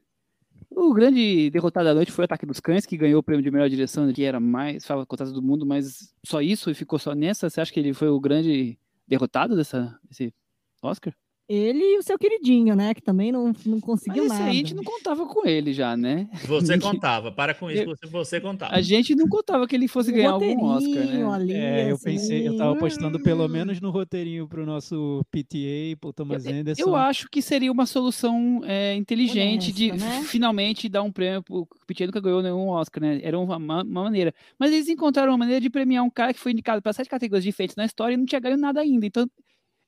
O grande derrotado da noite foi o Ataque dos Cães, que ganhou o prêmio de melhor direção, que era mais contado do mundo, mas só isso e ficou só nessa. Você acha que ele foi o grande derrotado dessa, desse Oscar? Ele e o seu queridinho, né? Que também não, não conseguiu Mas nada. aí a gente não contava com ele já, né? Você [laughs] contava, para com isso, você, você contava. A gente não contava que ele fosse O ganhar algum Oscar, né? ali, É, eu assim, pensei, eu tava apostando pelo menos no roteirinho pro nosso PTA, pro Thomas Eu- Anderson. Eu acho que seria uma solução é, inteligente de Honesta, né? finalmente dar um prêmio. O Pitinho nunca ganhou nenhum Oscar, né? Era uma, ma- uma maneira. Mas eles encontraram uma maneira de premiar um cara que foi indicado para sete categorias diferentes na história e não tinha ganho nada ainda. Então,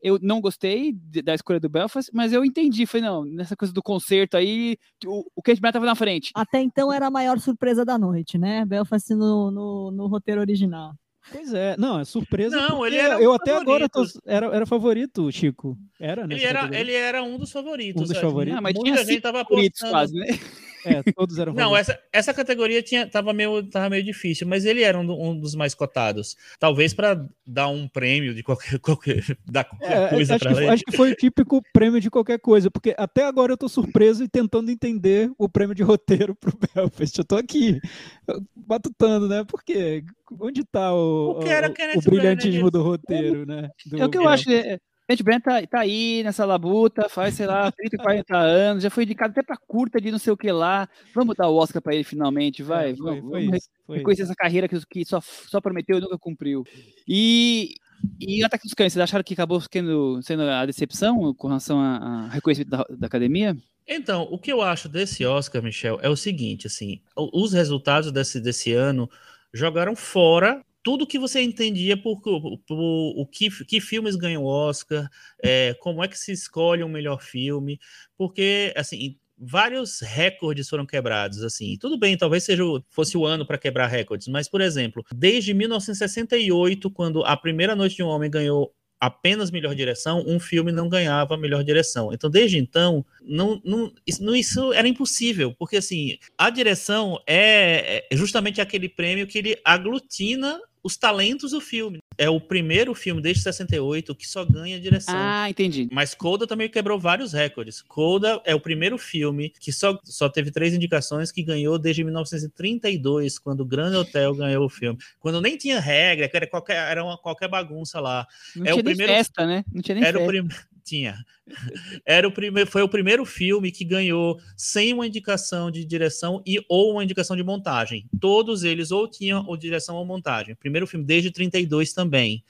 eu não gostei da escolha do Belfast, mas eu entendi. Falei, não, nessa coisa do concerto aí, o, o Kate Brown tava na frente. Até então era a maior surpresa da noite, né? Belfast no, no, no roteiro original. Pois é, não, é surpresa. Não, ele era um eu até agora tô, era, era favorito, Chico. Era, né? Ele era, ele era um dos favoritos. Um dos favoritos. Ah, mas Muita tinha gente tava apostando. quase, né? É, todos eram [laughs] Não, essa, essa categoria tinha, tava, meio, tava meio difícil, mas ele era um, um dos mais cotados. Talvez para dar um prêmio de qualquer, [laughs] qualquer, dar qualquer É, coisa acho, para que, ele. acho que foi o típico prêmio de qualquer coisa, porque até agora eu tô surpreso e tentando entender o prêmio de roteiro pro [laughs] Belfast. Eu tô aqui batutando, né? Porque onde tá o, o- Kenneth o brilhantismo do roteiro, né? do É o que eu Belfast. acho. É, Gente, Brent tá, tá aí nessa labuta, faz, sei lá, 30, 40 anos, já foi indicado até pra curta de não sei o que lá. Vamos dar o Oscar pra ele finalmente, vai. É, foi, vamos, foi vamos isso, foi reconhecer essa carreira que, que só, só prometeu e nunca cumpriu. E, e o Ataque dos Cães, vocês acharam que acabou sendo, sendo a decepção com relação a, a reconhecimento da, da academia? Então, o que eu acho desse Oscar, Michel, é o seguinte, assim, os resultados desse, desse ano jogaram fora tudo que você entendia por, por, por o que, que filmes ganham Oscar, é, como é que se escolhe um melhor filme, porque, assim, vários recordes foram quebrados, assim, tudo bem, talvez seja fosse o ano para quebrar recordes, mas, por exemplo, desde 1968, quando A Primeira Noite de um Homem ganhou apenas melhor direção, um filme não ganhava melhor direção. Então, desde então, não, não, isso, isso era impossível, porque assim, a direção é, é justamente aquele prêmio que ele aglutina os talentos do filme. É o primeiro filme desde 68 que só ganha direção. Ah, entendi. Mas Coda também quebrou vários recordes. Coda é o primeiro filme que só, só teve três indicações que ganhou desde 1932, quando o Grand Hotel ganhou o filme. Quando nem tinha regra, era qualquer, era uma, qualquer bagunça lá. Não É o tinha nem primeiro- festa, né? Não tinha nem Era o festa. Tinha. Era o primeiro, foi o primeiro filme que ganhou sem uma indicação de direção e ou uma indicação de montagem. Todos eles ou tinham ou direção ou montagem. Primeiro filme desde 32 também.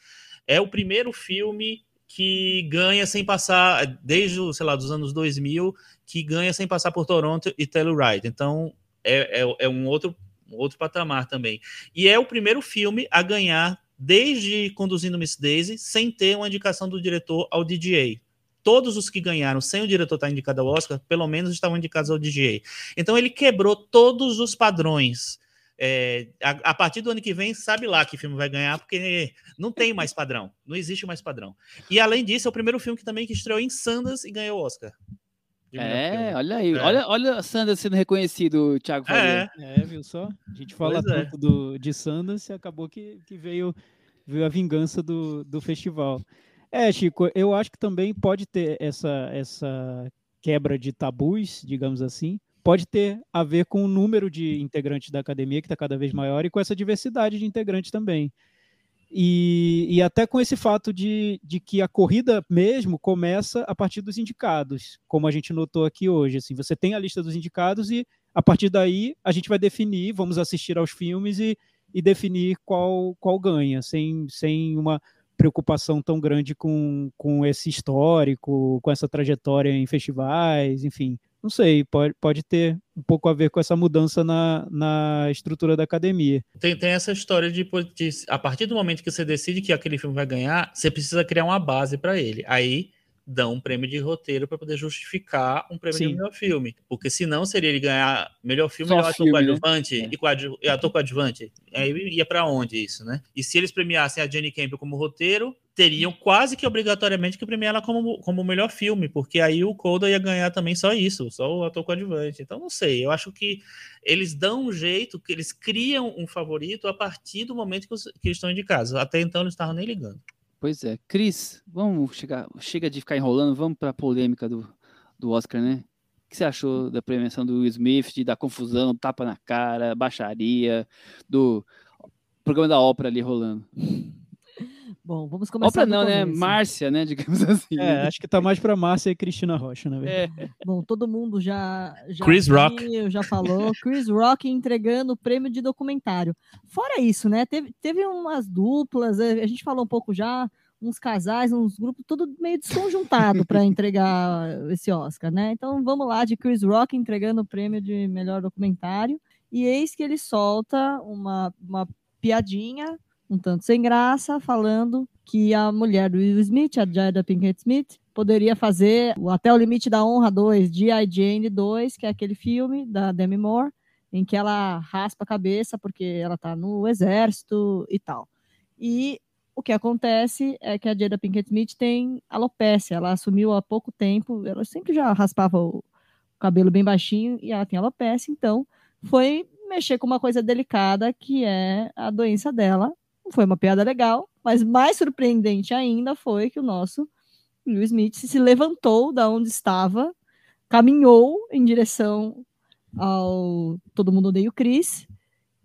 É o primeiro filme que ganha sem passar desde, sei lá, dos anos 2000, que ganha sem passar por Toronto e Telluride. Então, é, é, é um outro outro patamar também. E é o primeiro filme a ganhar desde Conduzindo Miss Daisy sem ter uma indicação do diretor ao DGA. Todos os que ganharam sem o diretor estar indicado ao Oscar, pelo menos estavam indicados ao DGA. Então ele quebrou todos os padrões. É, a, a partir do ano que vem, sabe lá que filme vai ganhar, porque não tem mais padrão, não existe mais padrão. E além disso, é o primeiro filme que também que estreou em Sundance e ganhou o Oscar. É, filme. olha aí. É. Olha, olha a Sandra sendo reconhecido, Thiago Faria. É, É, viu só? A gente fala Pois é. tanto do, de Sundance e acabou que, que veio, veio a vingança do, do festival. É, Chico, eu acho que também pode ter essa, essa quebra de tabus, digamos assim, pode ter a ver com o número de integrantes da academia, que está cada vez maior, e com essa diversidade de integrantes também. E, e até com esse fato de, de que a corrida mesmo começa a partir dos indicados, como a gente notou aqui hoje. Assim, você tem a lista dos indicados e a partir daí a gente vai definir, vamos assistir aos filmes e, e definir qual, qual ganha, sem, sem uma preocupação tão grande com, com esse histórico, com essa trajetória em festivais, enfim. Não sei, pode, pode ter um pouco a ver com essa mudança na, na estrutura da academia. Tem, tem essa história de, de, a partir do momento que você decide que aquele filme vai ganhar, você precisa criar uma base para ele. Aí dão um prêmio de roteiro para poder justificar um prêmio Sim. de melhor filme. Porque senão seria ele ganhar melhor filme Só e ator né? coadjuvante É. e, coadju, e ator coadjuvante. Aí ia para onde isso, né? E se eles premiassem a Jenny Campbell como roteiro, teriam quase que obrigatoriamente que premiar ela como, como melhor filme, porque aí o Coda ia ganhar também só isso, só o ator coadjuvante. Então não sei, eu acho que eles dão um jeito, que eles criam um favorito a partir do momento que, os, que eles estão indicados. Até então eles estavam nem ligando. Pois é. Cris, vamos chegar, chega de ficar enrolando, vamos para a polêmica do, do Oscar, né? O que você achou da premiação do Will Smith, de, da confusão, tapa na cara, baixaria, do programa da ópera ali rolando? Bom, vamos começar. Ópera não, né? Márcia, né? [laughs] Digamos assim. É, acho que tá mais pra Márcia e Cristina Rocha, na verdade. É. Bom, todo mundo já. já Chris Rock. Já falou. [laughs] Chris Rock entregando o prêmio de documentário. Fora isso, né? Teve, teve umas duplas, é, a gente falou um pouco já, uns casais, uns grupos, tudo meio desconjuntado para [laughs] entregar esse Oscar, né? Então vamos lá, de Chris Rock entregando o prêmio de melhor documentário. E eis que ele solta uma, uma piadinha um tanto sem graça, falando que a mulher do Will Smith, a Jada Pinkett Smith, poderia fazer o Até o Limite da Honra 2, G.I. Jane 2, que é aquele filme da Demi Moore, em que ela raspa a cabeça porque ela está no exército e tal. E o que acontece é que a Jada Pinkett Smith tem alopecia, ela assumiu há pouco tempo, ela sempre já raspava o cabelo bem baixinho e ela tem alopecia, então foi mexer com uma coisa delicada que é a doença dela, foi uma piada legal, mas mais surpreendente ainda foi que o nosso Will Smith se levantou da onde estava, caminhou em direção ao Todo Mundo Odeia o Chris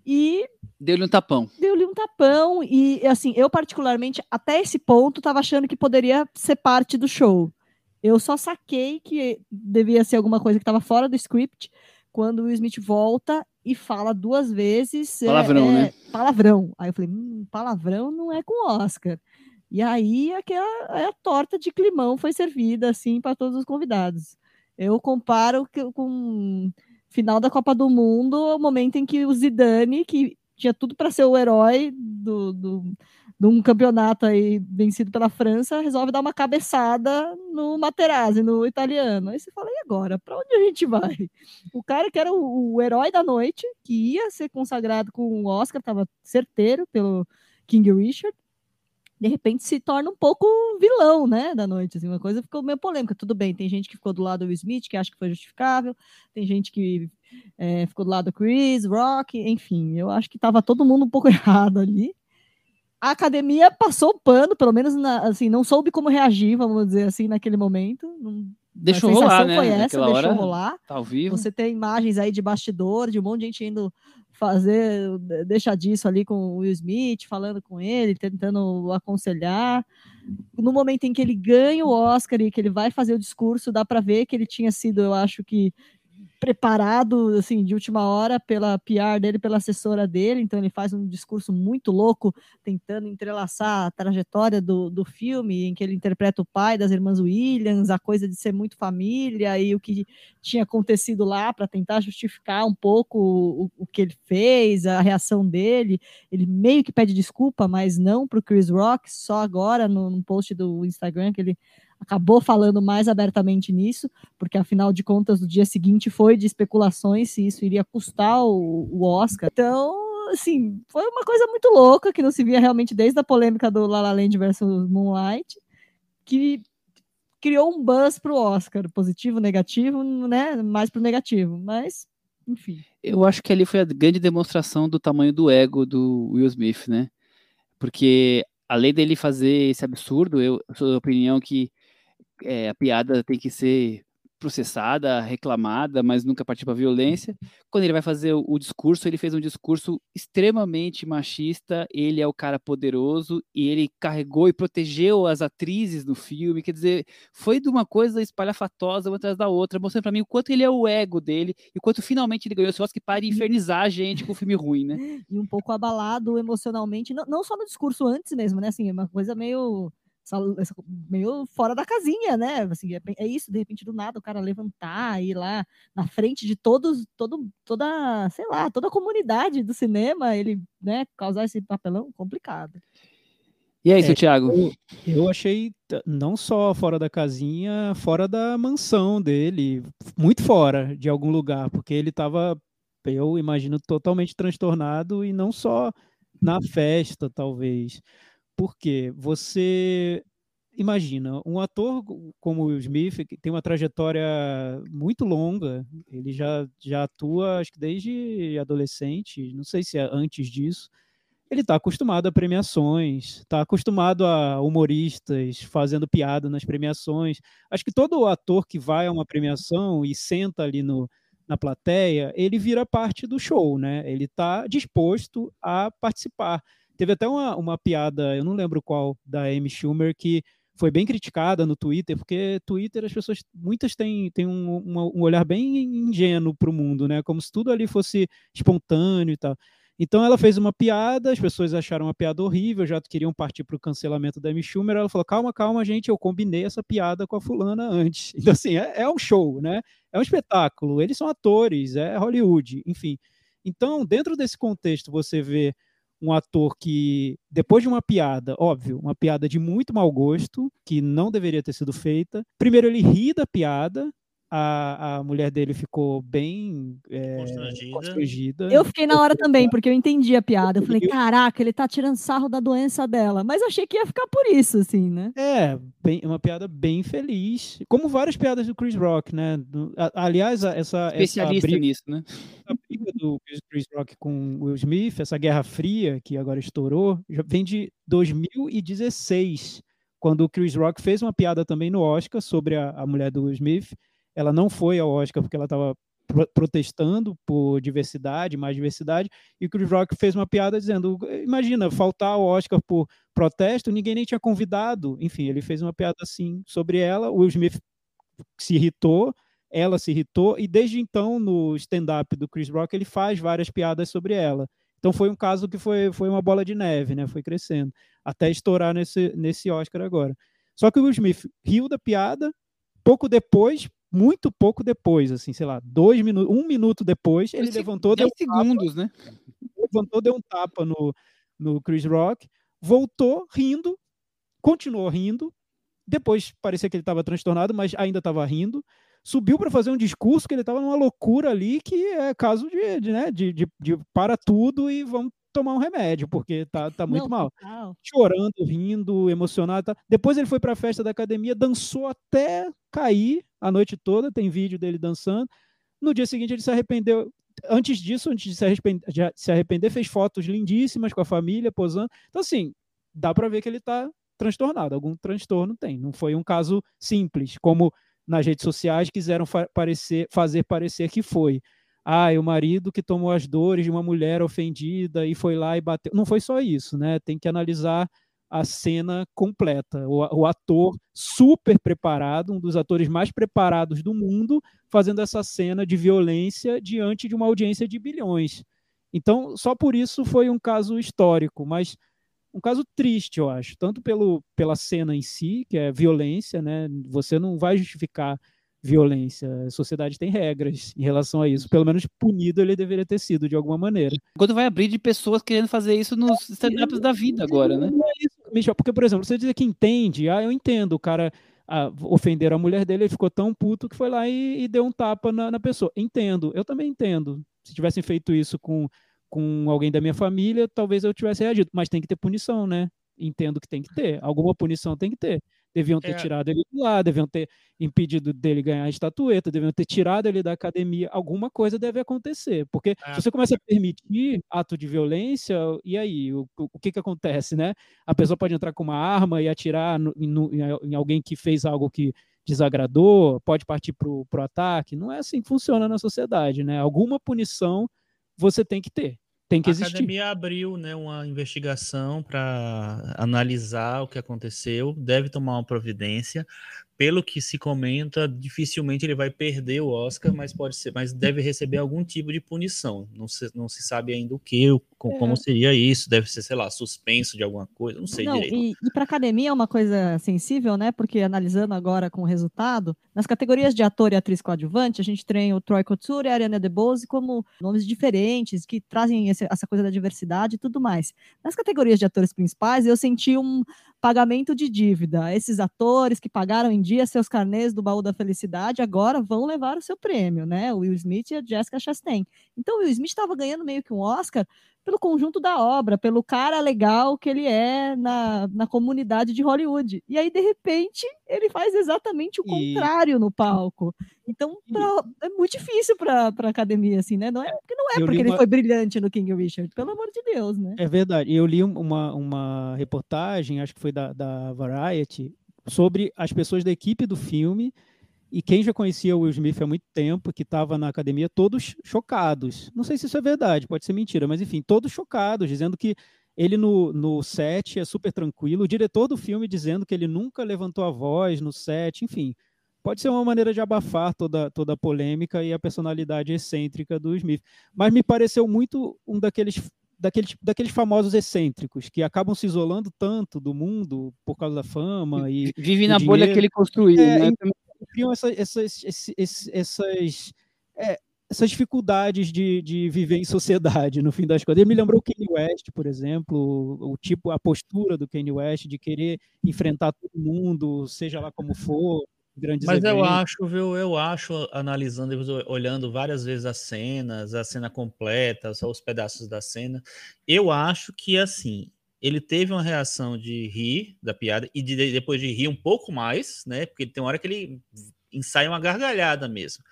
e deu-lhe um tapão. Deu-lhe um tapão e assim, eu particularmente até esse ponto estava achando que poderia ser parte do show. Eu só saquei que devia ser alguma coisa que estava fora do script quando o Will Smith volta e fala duas vezes. É, palavrão, é, né? Palavrão. Aí eu falei, hum, palavrão não é com Oscar. E aí aquela, a torta de climão foi servida assim para todos os convidados. Eu comparo com final da Copa do Mundo, o momento em que o Zidane, que tinha tudo para ser o herói do, do, de um campeonato aí vencido pela França, resolve dar uma cabeçada no Materazzi, no italiano. Aí você fala, agora? Para onde a gente vai? O cara que era o, o, herói da noite, que ia ser consagrado com o Oscar, estava certeiro pelo King Richard, de repente se torna um pouco vilão, né, da noite, assim, uma coisa ficou meio polêmica, tudo bem, tem gente que ficou do lado do Smith, que acha que foi justificável, tem gente que é, ficou do lado do Chris, Rock, enfim, eu acho que estava todo mundo um pouco [laughs] errado ali, a academia passou o pano, pelo menos na, assim, não soube como reagir, vamos dizer assim, naquele momento. Não, deixou rolar, né? Foi essa, Naquela deixou rolar. Tá ao vivo. Você tem imagens aí de bastidor, de um monte de gente indo fazer, deixar disso ali com o Will Smith, falando com ele, tentando aconselhar. No momento em que ele ganha o Oscar e que ele vai fazer o discurso, dá para ver que ele tinha sido, eu acho que preparado assim de última hora pela PR dele, pela assessora dele, então ele faz um discurso muito louco, tentando entrelaçar a trajetória do, do filme, em que ele interpreta o pai das irmãs Williams, a coisa de ser muito família e o que tinha acontecido lá para tentar justificar um pouco o, o que ele fez, a reação dele. Ele meio que pede desculpa, mas não para o Chris Rock, só agora no, no post do Instagram que ele acabou falando mais abertamente nisso, porque afinal de contas, o dia seguinte foi de especulações se isso iria custar o, o Oscar. Então, assim, foi uma coisa muito louca que não se via realmente desde a polêmica do La La Land versus Moonlight, que criou um buzz para o Oscar, positivo, negativo, né? Mais para o negativo, mas enfim. Eu acho que ali foi a grande demonstração do tamanho do ego do Will Smith, né? Porque além dele fazer esse absurdo, eu sou da opinião que é, a piada tem que ser processada, reclamada, mas nunca partir para violência. Quando ele vai fazer o, o, discurso, ele fez um discurso extremamente machista. Ele é o cara poderoso e ele carregou e protegeu as atrizes no filme. Quer dizer, foi de uma coisa espalhafatosa uma atrás da outra, mostrando para mim o quanto ele é o ego dele e o quanto finalmente ele ganhou esse Oscar para infernizar a gente com o filme ruim, né? [laughs] E um pouco abalado emocionalmente, não, não só no discurso antes mesmo, né? Assim, uma coisa meio meio fora da casinha, né? Assim, é, é, isso, de repente, do nada, o cara levantar, ir lá na frente de todos, todo, toda, sei lá, toda a comunidade do cinema, ele, né, causar esse papelão complicado. E aí, é, seu Thiago? Eu, eu achei não só fora da casinha, fora da mansão dele, muito fora de algum lugar, porque ele estava, eu imagino, totalmente transtornado e não só na festa, talvez. Porque você imagina, um ator como Will Smith que tem uma trajetória muito longa, ele já, já atua acho que desde adolescente, não sei se é antes disso, ele está acostumado a premiações, está acostumado a humoristas fazendo piada nas premiações. Acho que todo ator que vai a uma premiação e senta ali no, na plateia, ele vira parte do show, né? Ele está disposto a participar. Teve até uma, uma piada, eu não lembro qual, da Amy Schumer, que foi bem criticada no Twitter, porque Twitter as pessoas, muitas têm, têm um, um olhar bem ingênuo para o mundo, né? Como se tudo ali fosse espontâneo e tal. Então ela fez uma piada, as pessoas acharam uma piada horrível, já queriam partir para o cancelamento da Amy Schumer. Ela falou: calma, calma, gente, eu combinei essa piada com a fulana antes. [laughs] Então, assim, é, é um show, né? É um espetáculo, eles são atores, é Hollywood, enfim. Então, dentro desse contexto, você vê um ator que, depois de uma piada, óbvio, uma piada de muito mau gosto, que não deveria ter sido feita, primeiro ele ri da piada, a, a mulher dele ficou bem é, constrangida. constrangida. Eu fiquei na hora também, porque eu entendi a piada. Eu falei, caraca, ele tá tirando sarro da doença dela. Mas achei que ia ficar por isso, assim, né? É, bem, uma piada bem feliz. Como várias piadas do Chris Rock, né? aliás, essa. Especialista essa briga, nisso, né? A briga do Chris Rock com Will Smith, essa Guerra Fria, que agora estourou, já vem de 2016. Quando o Chris Rock fez uma piada também no Oscar sobre a, a mulher do Will Smith, ela não foi ao Oscar porque ela estava protestando por diversidade, mais diversidade, e o Chris Rock fez uma piada dizendo: imagina, faltar ao Oscar por protesto, ninguém nem tinha convidado. Enfim, ele fez uma piada assim sobre ela. O Will Smith se irritou, ela se irritou, e desde então, no stand-up do Chris Rock, ele faz várias piadas sobre ela. Então foi um caso que foi, foi uma bola de neve, né? Foi crescendo, até estourar nesse, nesse Oscar agora. Só que o Will Smith riu da piada, pouco depois muito pouco depois, assim, sei lá, dois minutos, um minuto depois, ele levantou, deu um segundos, tapa, né? Levantou, deu um tapa no, no Chris Rock, voltou rindo, continuou rindo, depois parecia que ele estava transtornado, mas ainda estava rindo, subiu para fazer um discurso que ele estava numa loucura ali, que é caso de, de, né, de, de, de para tudo e vamos tomar um remédio, porque tá, tá muito Não, mal. Total. Chorando, rindo, emocionado. Tá. Depois ele foi para a festa da academia, dançou até cair a noite toda, tem vídeo dele dançando. No dia seguinte ele se arrependeu. Antes disso, antes de se arrepender, de se arrepender fez fotos lindíssimas com a família, posando. Então, assim, dá para ver que ele está transtornado. Algum transtorno tem. Não foi um caso simples, como nas redes sociais quiseram fa parecer, fazer parecer que foi ah, o marido que tomou as dores de uma mulher ofendida e foi lá e bateu. Não foi só isso, né? Tem que analisar a cena completa. O, o, ator super preparado, um dos atores mais preparados do mundo, fazendo essa cena de violência diante de uma audiência de bilhões. Então, só por isso foi um caso histórico, mas um caso triste, eu acho, tanto pelo, pela cena em si, que é violência, né? Você não vai justificar violência. A sociedade tem regras em relação a isso. Pelo menos punido ele deveria ter sido de alguma maneira. Quando vai abrir de pessoas querendo fazer isso nos stand-ups da vida agora, né? Não é isso, Michel, porque, por exemplo, você dizer que entende, ah, eu entendo, o cara ah, ofenderam a mulher dele, ele ficou tão puto que foi lá e, e deu um tapa na, na, pessoa. Entendo, eu também entendo. Se tivessem feito isso com, com alguém da minha família, talvez eu tivesse reagido. Mas tem que ter punição, né? Entendo que tem que ter. Alguma punição tem que ter. Deviam ter é. tirado ele de lá, deviam ter impedido dele ganhar a estatueta, deviam ter tirado ele da academia. Alguma coisa deve acontecer, porque é. se você começa a permitir ato de violência, e aí? O, o, que, que acontece, né? A pessoa pode entrar com uma arma e atirar no, no, em alguém que fez algo que desagradou, pode partir para o ataque. Não é assim que funciona na sociedade, né? Alguma punição você tem que ter tem que a existir. A academia abriu né, uma investigação para analisar o que aconteceu, deve tomar uma providência pelo que se comenta, dificilmente ele vai perder o Oscar, mas pode ser, mas deve receber algum tipo de punição. Não se, não se sabe ainda o que, como é. seria isso. Deve ser, sei lá, suspenso de alguma coisa, não sei não, direito. E, e para academia é uma coisa sensível, né? Porque analisando agora com o resultado, nas categorias de ator e atriz coadjuvante, a gente tem o Troy Couture e a Ariana DeBose como nomes diferentes que trazem esse, essa coisa da diversidade e tudo mais. Nas categorias de atores principais, eu senti um pagamento de dívida. Esses atores que pagaram em dia seus carnês do baú da felicidade agora vão levar o seu prêmio, né? O Will Smith e a Jessica Chastain. Então o Will Smith estava ganhando meio que um Oscar pelo conjunto da obra, pelo cara legal que ele é na, na comunidade de Hollywood. E aí, de repente, ele faz exatamente o e... contrário no palco. Então, pra, é muito difícil para a academia, assim, né? Não é porque não é porque ele foi brilhante no King Richard, pelo amor de Deus, né? É verdade. Eu li uma, uma reportagem, acho que foi da, da Variety, sobre as pessoas da equipe do filme e quem já conhecia o Will Smith há muito tempo, que estava na academia, todos chocados. Não sei se isso é verdade, pode ser mentira, mas enfim, todos chocados, dizendo que ele no, no set é super tranquilo. O diretor do filme dizendo que ele nunca levantou a voz no set, enfim. Pode ser uma maneira de abafar toda, toda a polêmica e a personalidade excêntrica do Smith. Mas me pareceu muito um daqueles daqueles, daqueles famosos excêntricos que acabam se isolando tanto do mundo por causa da fama e vive na dinheiro. bolha que ele construiu, é, né? Criam essa, essas, essas, essas, é, essas dificuldades de, de viver em sociedade, no fim das contas. Ele me lembrou o Kanye West, por exemplo, o, o tipo, a postura do Kanye West de querer enfrentar todo mundo, seja lá como for, grandes Mas eventos. eu acho, viu, eu acho, analisando, olhando várias vezes as cenas, a cena completa, só os pedaços da cena, eu acho que, assim, ele teve uma reação de rir da piada e de, depois de rir um pouco mais, né? Porque tem uma hora que ele ensaia uma gargalhada mesmo.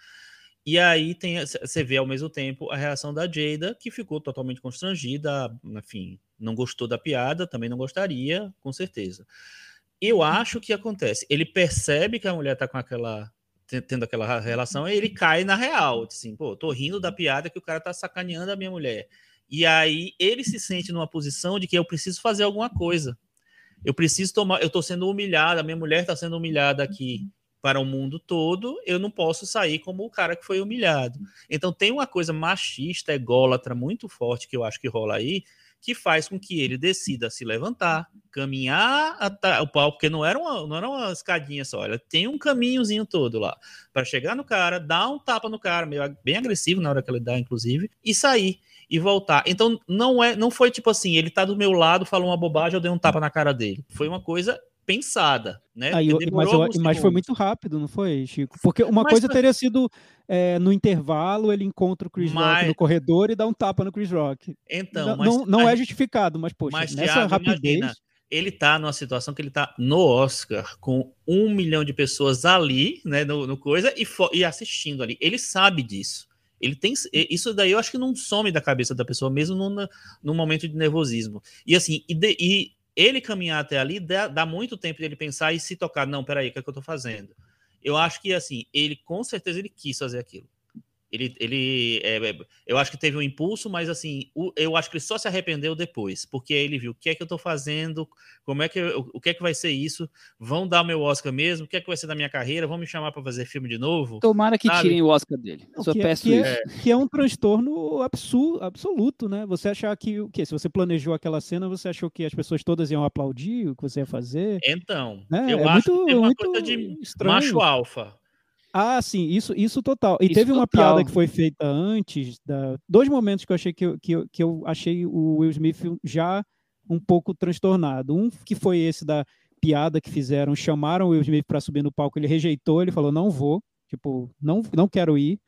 E aí tem, você vê ao mesmo tempo a reação da Jada, que ficou totalmente constrangida, enfim, não gostou da piada, também não gostaria, com certeza. Eu acho que acontece. Ele percebe que a mulher tá com aquela tendo aquela relação, e ele cai na real, assim, pô, tô rindo da piada que o cara tá sacaneando a minha mulher. E aí ele se sente numa posição de que eu preciso fazer alguma coisa. Eu preciso tomar, eu estou sendo humilhada, minha mulher está sendo humilhada aqui para o mundo todo, eu não posso sair como o cara que foi humilhado. Então tem uma coisa machista, ególatra muito forte que eu acho que rola aí, que faz com que ele decida se levantar, caminhar até o palco, porque não era uma, não era uma escadinha só, ele tem um caminhozinho todo lá, para chegar no cara, dar um tapa no cara, meio, bem agressivo na hora que ele dá, inclusive, e sair e voltar. Então não é, não foi tipo assim, ele tá do meu lado, falou uma bobagem, eu dei um tapa na cara dele. Foi uma coisa pensada, né? Eu, mas, eu, mas foi muito rápido, não foi, Chico? Porque uma mas, coisa teria sido é, no intervalo ele encontra o Chris mas, Rock no corredor e dá um tapa no Chris Rock. Então, não, não, não é justificado, mas poxa, mas, nessa Thiago, rapidez. Imagina, ele tá numa situação que ele tá no Oscar com um milhão de pessoas ali, né, no, no coisa e, e assistindo ali. Ele sabe disso. Ele tem isso daí eu acho que não some da cabeça da pessoa mesmo no, no momento de nervosismo. E assim, e, de, e ele caminhar até ali dá, dá, muito tempo dele pensar e se tocar, não, peraí, o que é que eu tô fazendo? Eu acho que assim, ele com certeza ele quis fazer aquilo. Ele, ele é, é, eu acho que teve um impulso, mas assim, o, eu acho que ele só se arrependeu depois, porque ele viu o que é que eu tô fazendo, como é que eu, o que é que vai ser isso, vão dar meu Oscar mesmo, o que é que vai ser da minha carreira, vão me chamar para fazer filme de novo. Tomara que sabe? tirem o Oscar dele. Eu só que, é, peço que é, isso. É, que é um transtorno absurdo, absoluto, né? Você achar que o que se você planejou aquela cena, você achou que as pessoas todas iam aplaudir o que você ia fazer? Então, né? eu é acho muito, que tem uma coisa de estranho. macho alfa ah, sim, isso, isso total. E isso teve uma total. piada que foi feita antes, da, dois momentos que eu achei que eu, que, eu, que eu achei o Will Smith já um pouco transtornado. Um que foi esse da piada que fizeram, chamaram o Will Smith para subir no palco, ele rejeitou, ele falou não vou, tipo, não, não quero ir.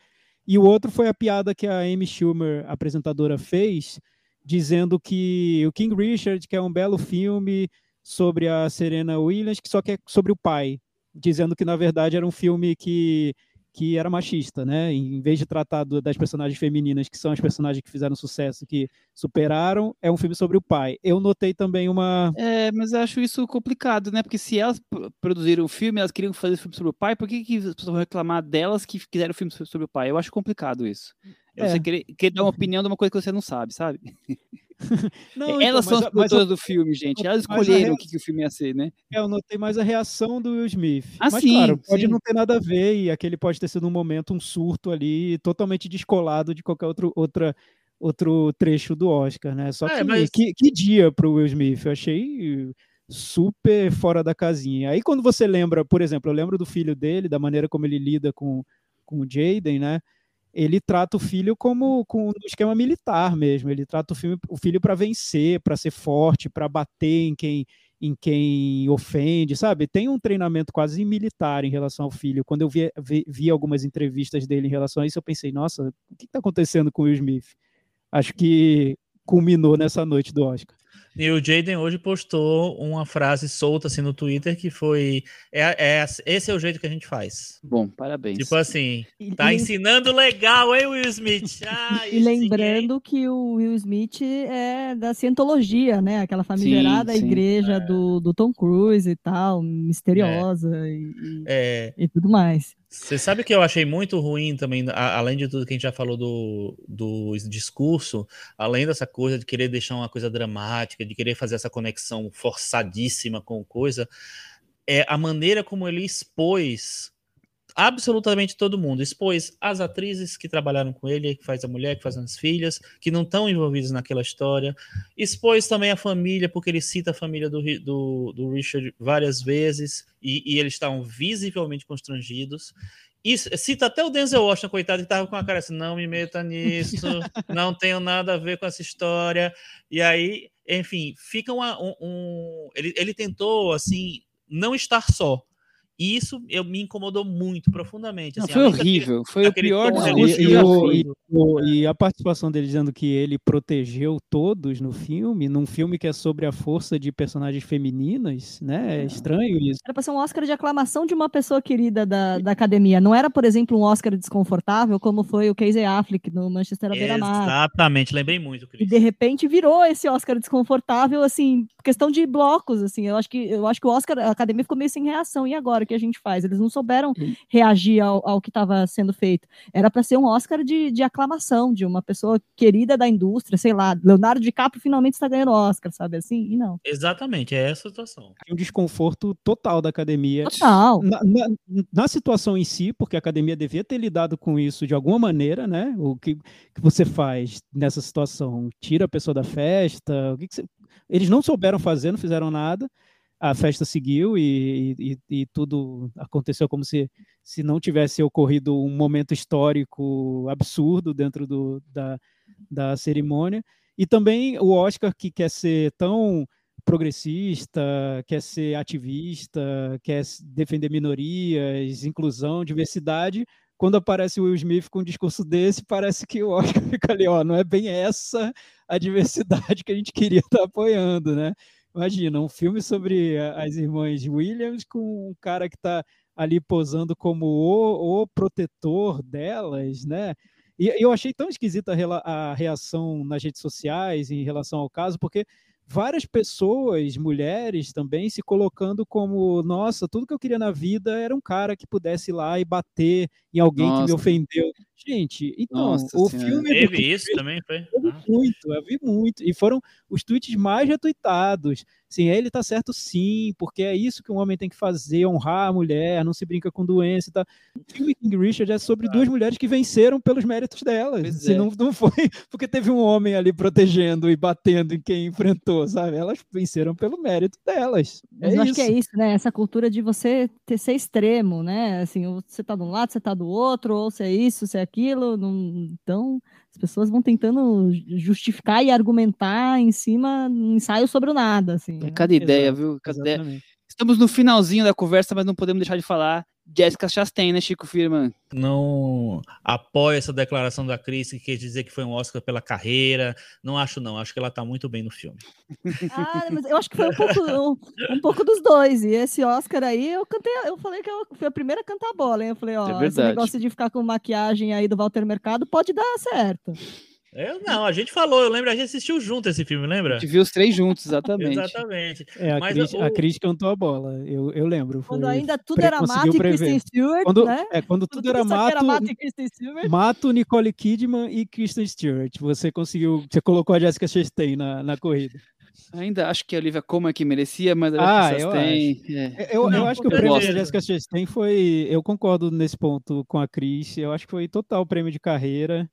E o outro foi a piada que a Amy Schumer, apresentadora, fez, dizendo que o King Richard, que é um belo filme sobre a Serena Williams, que só que é sobre o pai dizendo que na verdade era um filme que que era machista, né? Em vez de tratar do, das personagens femininas, que são as personagens que fizeram sucesso, que superaram, é um filme sobre o pai. Eu notei também uma. É, mas eu acho isso complicado, né? Porque se elas produziram o filme, elas queriam fazer filme sobre o pai, por que, que as pessoas vão reclamar delas que fizeram filme sobre o pai? Eu acho complicado isso. É. Você querer, querer dar uma opinião de uma coisa que você não sabe, sabe? [laughs] [laughs] Não, Elas então, são as produtoras do filme, gente. Elas escolheram o que, que, o filme ia ser, né? É, eu notei mais a reação do Will Smith. Ah, mas, sim, claro, pode sim. não ter nada a ver, e aquele pode ter sido um momento, um surto ali, totalmente descolado de qualquer outro, outra, outro trecho do Oscar, né? Só é, que, mas... que, que dia pro Will Smith. Eu achei super fora da casinha. Aí quando você lembra, por exemplo, eu lembro do filho dele, da maneira como ele lida com, com o Jaden, né? Ele trata o filho como com um esquema militar mesmo. Ele trata o, o filho para vencer, para ser forte, para bater em quem em quem ofende, sabe? Tem um treinamento quase militar em relação ao filho. Quando eu vi, vi, vi algumas entrevistas dele em relação a isso, eu pensei, nossa, o que está acontecendo com o Will Smith? Acho que culminou nessa noite do Oscar. E o Jaden hoje postou uma frase solta assim no Twitter que foi: é, é, esse é o jeito que a gente faz. Bom, parabéns. Tipo assim, tá e, ensinando legal, hein, Will Smith? [laughs] Ah, e lembrando sim, que o Will Smith é da cientologia, né? Aquela famigerada sim, sim. igreja é. do, do Tom Cruise e tal, misteriosa é. E, é. e tudo mais. Você sabe que eu achei muito ruim também, além de tudo que a gente já falou do, do discurso, além dessa coisa de querer deixar uma coisa dramática, de querer fazer essa conexão forçadíssima com coisa, é a maneira como ele expôs absolutamente todo mundo. Expôs as atrizes que trabalharam com ele, que faz a mulher, que faz as filhas, que não estão envolvidas naquela história. Expôs também a família, porque ele cita a família do, do, do Richard várias vezes, e, e eles estavam visivelmente constrangidos. E cita até o Denzel Washington, coitado, que estava com a cara assim, não me meta nisso, [laughs] não tenho nada a ver com essa história. E aí, enfim, fica uma, um, um... Ele, ele tentou, assim, não estar só e isso eu, me incomodou muito profundamente. Assim, Não, foi horrível, foi o pior discurso e, e, e, a participação dele dizendo que ele protegeu todos no filme, num filme que é sobre a força de personagens femininas, né? É estranho isso. Era para ser um Oscar de aclamação de uma pessoa querida da, da academia. Não era, por exemplo, um Oscar desconfortável, como foi o Casey Affleck no Manchester Beira-Mar. Exatamente, lembrei muito, Chris. E de repente virou esse Oscar desconfortável, assim, questão de blocos, assim. Eu acho que, eu acho que o Oscar, a academia ficou meio sem reação. E agora? que a gente faz. Eles não souberam reagir ao, ao que estava sendo feito. Era para ser um Oscar de, de aclamação, de uma pessoa querida da indústria, sei lá, Leonardo DiCaprio finalmente está ganhando Oscar, sabe assim? E não. Exatamente, é essa a situação. Um desconforto total da academia. Total. Na, na, na, situação em si, porque a academia devia ter lidado com isso de alguma maneira, né? O que, que você faz nessa situação? Tira a pessoa da festa? O que, que você... Eles não souberam fazer, não fizeram nada a festa seguiu e, e, e, tudo aconteceu como se, se não tivesse ocorrido um momento histórico absurdo dentro do, da, da cerimônia. E também o Oscar, que quer ser tão progressista, quer ser ativista, quer defender minorias, inclusão, diversidade, quando aparece o Will Smith com um discurso desse, parece que o Oscar [laughs] fica ali, ó, não é bem essa a diversidade que a gente queria estar apoiando, né? Imagina, um filme sobre as irmãs Williams com um cara que está ali posando como o, o, protetor delas, né? E eu achei tão esquisita a reação nas redes sociais em relação ao caso, porque várias pessoas, mulheres também, se colocando como, nossa, tudo que eu queria na vida era um cara que pudesse ir lá e bater em alguém nossa. que me ofendeu. Gente, então, nossa o senhora. filme... Teve isso também, foi? Ah. Muito, eu vi muito. E foram os tweets mais retuitados. Sim, ele tá certo sim, porque é isso que um homem tem que fazer, honrar a mulher, não se brinca com doença e tal. O filme King Richard é sobre ah. duas mulheres que venceram pelos méritos delas. Se assim, é. não, não foi [laughs] porque teve um homem ali protegendo e batendo em quem enfrentou, sabe? Elas venceram pelo mérito delas. É Mas eu acho que é isso, né? Essa cultura de você ter, ser extremo, né? Assim, você tá de um lado, você tá do outro, ou se é isso, se é aquilo. Não... Então, as pessoas vão tentando justificar e argumentar em cima, um ensaio sobre o nada. Assim, é né? cada ideia, Exato, viu? Cada ideia. Estamos no finalzinho da conversa, mas não podemos deixar de falar Jessica Chastain, né, Chico Firman? Não apoio essa declaração da Cris que quer dizer que foi um Oscar pela carreira. Não acho, não. Acho que ela tá muito bem no filme. Ah, mas eu acho que foi um pouco, um, um, pouco dos dois. E esse Oscar aí, eu cantei, eu falei que eu fui a primeira a cantar a bola, hein? Eu falei, ó, é esse negócio de ficar com maquiagem aí do Walter Mercado pode dar certo. Eu não, a gente falou, eu lembro, a gente assistiu junto esse filme, lembra? A gente viu os três juntos, exatamente. exatamente. É, a, Mas Cris, o... a Cris cantou a bola, eu, eu lembro. Quando ainda tudo era Mato e Kristen Stewart, quando, né? É, quando, tudo, tudo era, mato, era Mato, e Kristen Stewart. Mato, Nicole Kidman e Kristen Stewart. Você conseguiu, você colocou a Jessica Chastain na, na corrida. Ainda acho que a Olivia Colman é que merecia, mas a ah, eu Chastain... Acho. É. Eu, eu acho que o prêmio da Jessica Chastain foi... Eu concordo nesse ponto com a Cris. Eu acho que foi total prêmio de carreira.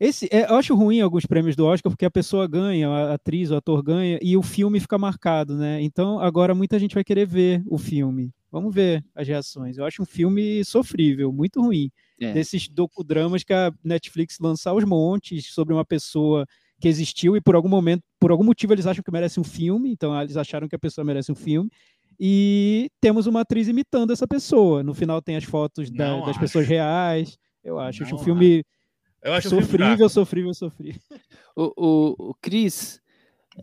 Esse, é, eu acho ruim alguns prêmios do Oscar porque a pessoa ganha, a atriz, o ator ganha e o filme fica marcado, né? Então agora muita gente vai querer ver o filme. Vamos ver as reações. Eu acho um filme sofrível, muito ruim. É. Desses docudramas que a Netflix lança aos montes sobre uma pessoa que existiu e por algum momento, por algum motivo eles acham que merece um filme, então eles acharam que a pessoa merece um filme. E temos uma atriz imitando essa pessoa. No final tem as fotos da, das pessoas reais. Eu acho, acho um filme Eu acho sofrível, sofrível, sofrível. O, o, o Cris,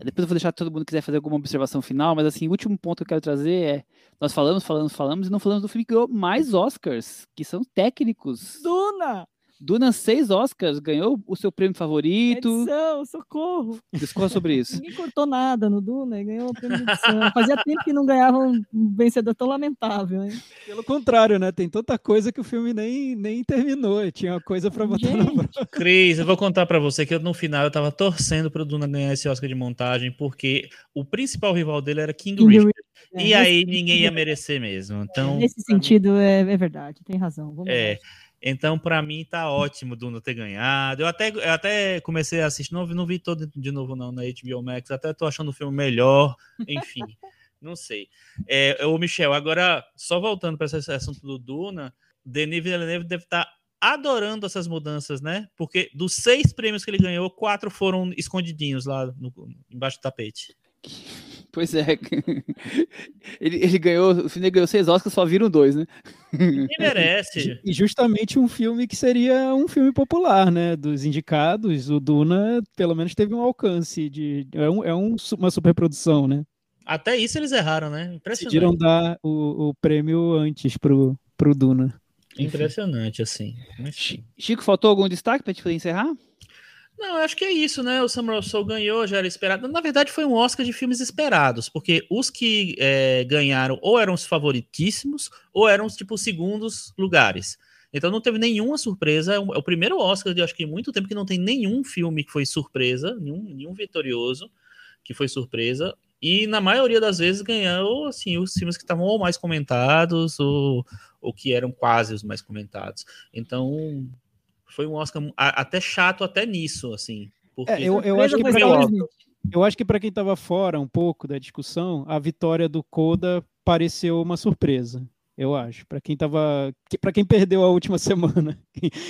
depois eu vou deixar todo mundo quiser fazer alguma observação final, mas assim, o último ponto que eu quero trazer é: nós falamos, falamos, falamos e não falamos do filme que ganhou mais Oscars, que são técnicos. Duna! Duna, seis Oscars, ganhou o seu prêmio favorito. Edição, socorro! Discorra sobre isso. Ninguém cortou nada no Duna e ganhou o prêmio de edição. Fazia tempo que não ganhava um vencedor tão lamentável, hein? Pelo contrário, né? Tem tanta coisa que o filme nem, nem terminou. Tinha coisa para botar Gente. na prova. Cris, eu vou contar para você que eu, no final eu tava torcendo pro Duna ganhar esse Oscar de montagem, porque o principal rival dele era King, King Richard. É, e aí ninguém ia merecer mesmo. Então, nesse sentido, é, é verdade, tem razão. Vamos é. Lá. Então, para mim, tá ótimo do não ter ganhado. Eu até, eu até comecei a assistir, não, não vi todo de novo, não, na HBO Max. Até tô achando o filme melhor. Enfim, [laughs] não sei. É, o Michel, agora, só voltando para esse assunto do Duna, Denis Villeneuve deve estar tá adorando essas mudanças, né? Porque dos seis prêmios que ele ganhou, quatro foram escondidinhos lá no, embaixo do tapete. Pois é. [laughs] Ele, ele ganhou, o filme ganhou seis Oscars, só viram dois, né? E merece. [laughs] E justamente um filme que seria um filme popular, né? Dos indicados, o Duna pelo menos teve um alcance de. É, um, é um, uma superprodução, né? Até isso eles erraram, né? Impressionante. Decidiram dar o, o prêmio antes pro, pro Duna. Impressionante, assim. Chico, faltou algum destaque para gente poder encerrar? Não, acho que é isso, né? O Samuel Soul ganhou, já era esperado. Na verdade, foi um Oscar de filmes esperados, porque os que é, ganharam ou eram os favoritíssimos ou eram os tipo segundos lugares. Então não teve nenhuma surpresa. É o, é o primeiro Oscar de acho que muito tempo que não tem nenhum filme que foi surpresa, nenhum, nenhum vitorioso que foi surpresa. E na maioria das vezes ganhou assim, os filmes que estavam ou mais comentados ou, ou que eram quase os mais comentados. Então foi um Oscar até chato até nisso, assim. Porque é, eu, eu, acho que pra, eu acho que para quem estava fora um pouco da discussão, a vitória do Coda pareceu uma surpresa. Eu acho. Para quem tava. para quem perdeu a última [laughs] semana,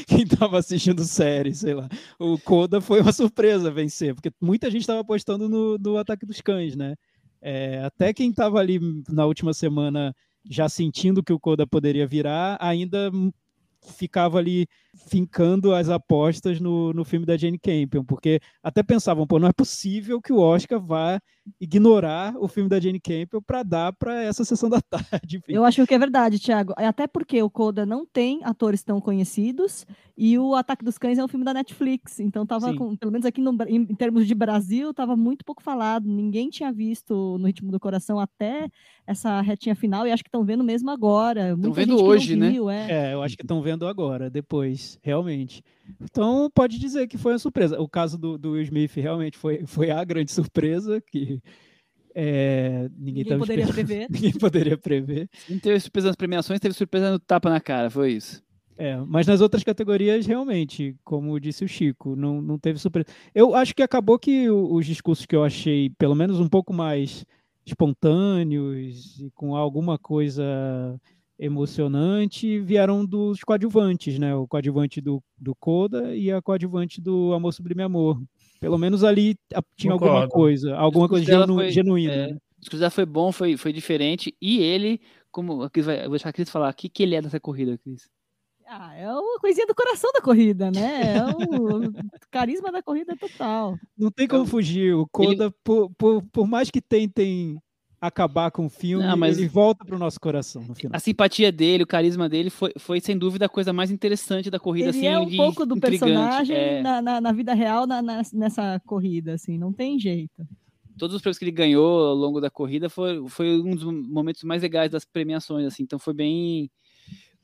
quem estava assistindo série, sei lá. O Coda foi uma surpresa vencer, porque muita gente estava apostando no, no Ataque dos Cães, né? É, até quem estava ali na última semana já sentindo que o Coda poderia virar, ainda ficava ali fincando as apostas no, no filme da Jane Campion, porque até pensavam, pô, não é possível que o Oscar vá ignorar o filme da Jane Campion para dar para essa sessão da [laughs] tarde. Enfim. Eu acho que é verdade, Thiago. É até porque o Coda não tem atores tão conhecidos e o Ataque dos Cães é um filme da Netflix, então tava com, pelo menos aqui no, em, em, termos de Brasil, tava muito pouco falado. Ninguém tinha visto no Ritmo do Coração até essa retinha final e acho que estão vendo mesmo agora. Estão vendo hoje, né? Viu, é. é, eu acho que estão vendo agora, depois, realmente. Então pode dizer que foi uma surpresa. O caso do, do Will Smith realmente foi, foi a grande surpresa que é, ninguém, ninguém poderia prever. [laughs] ninguém poderia prever. Não teve surpresa nas premiações, teve surpresa no tapa na cara, foi isso. É, mas nas outras categorias, realmente, como disse o Chico, não, não teve surpresa. Eu acho que acabou que os discursos que eu achei, pelo menos um pouco mais espontâneos e com alguma coisa emocionante vieram dos coadjuvantes, né? O coadjuvante do, do Coda e a coadjuvante do Amor Sublime Amor. Pelo menos ali tinha Concordo. alguma coisa, alguma coisa genu, foi, genuína. É, né? O foi bom, foi, foi diferente. E ele, como eu vou deixar a Cris falar, o que, que ele é dessa corrida, Cris? Ah, é uma coisinha do coração da corrida, né? É o [laughs] carisma da corrida total. Não tem como fugir. O Coda, ele... por, por, por mais que tentem acabar com o filme, Não, mas ele volta para o nosso coração no final. A simpatia dele, o carisma dele foi, foi sem dúvida a coisa mais interessante da corrida. Ele assim, é um pouco do personagem é... na, na, na, vida real na, na, nessa corrida, assim, não tem jeito. Todos os prêmios que ele ganhou ao longo da corrida foi, foi um dos momentos mais legais das premiações, assim, então foi bem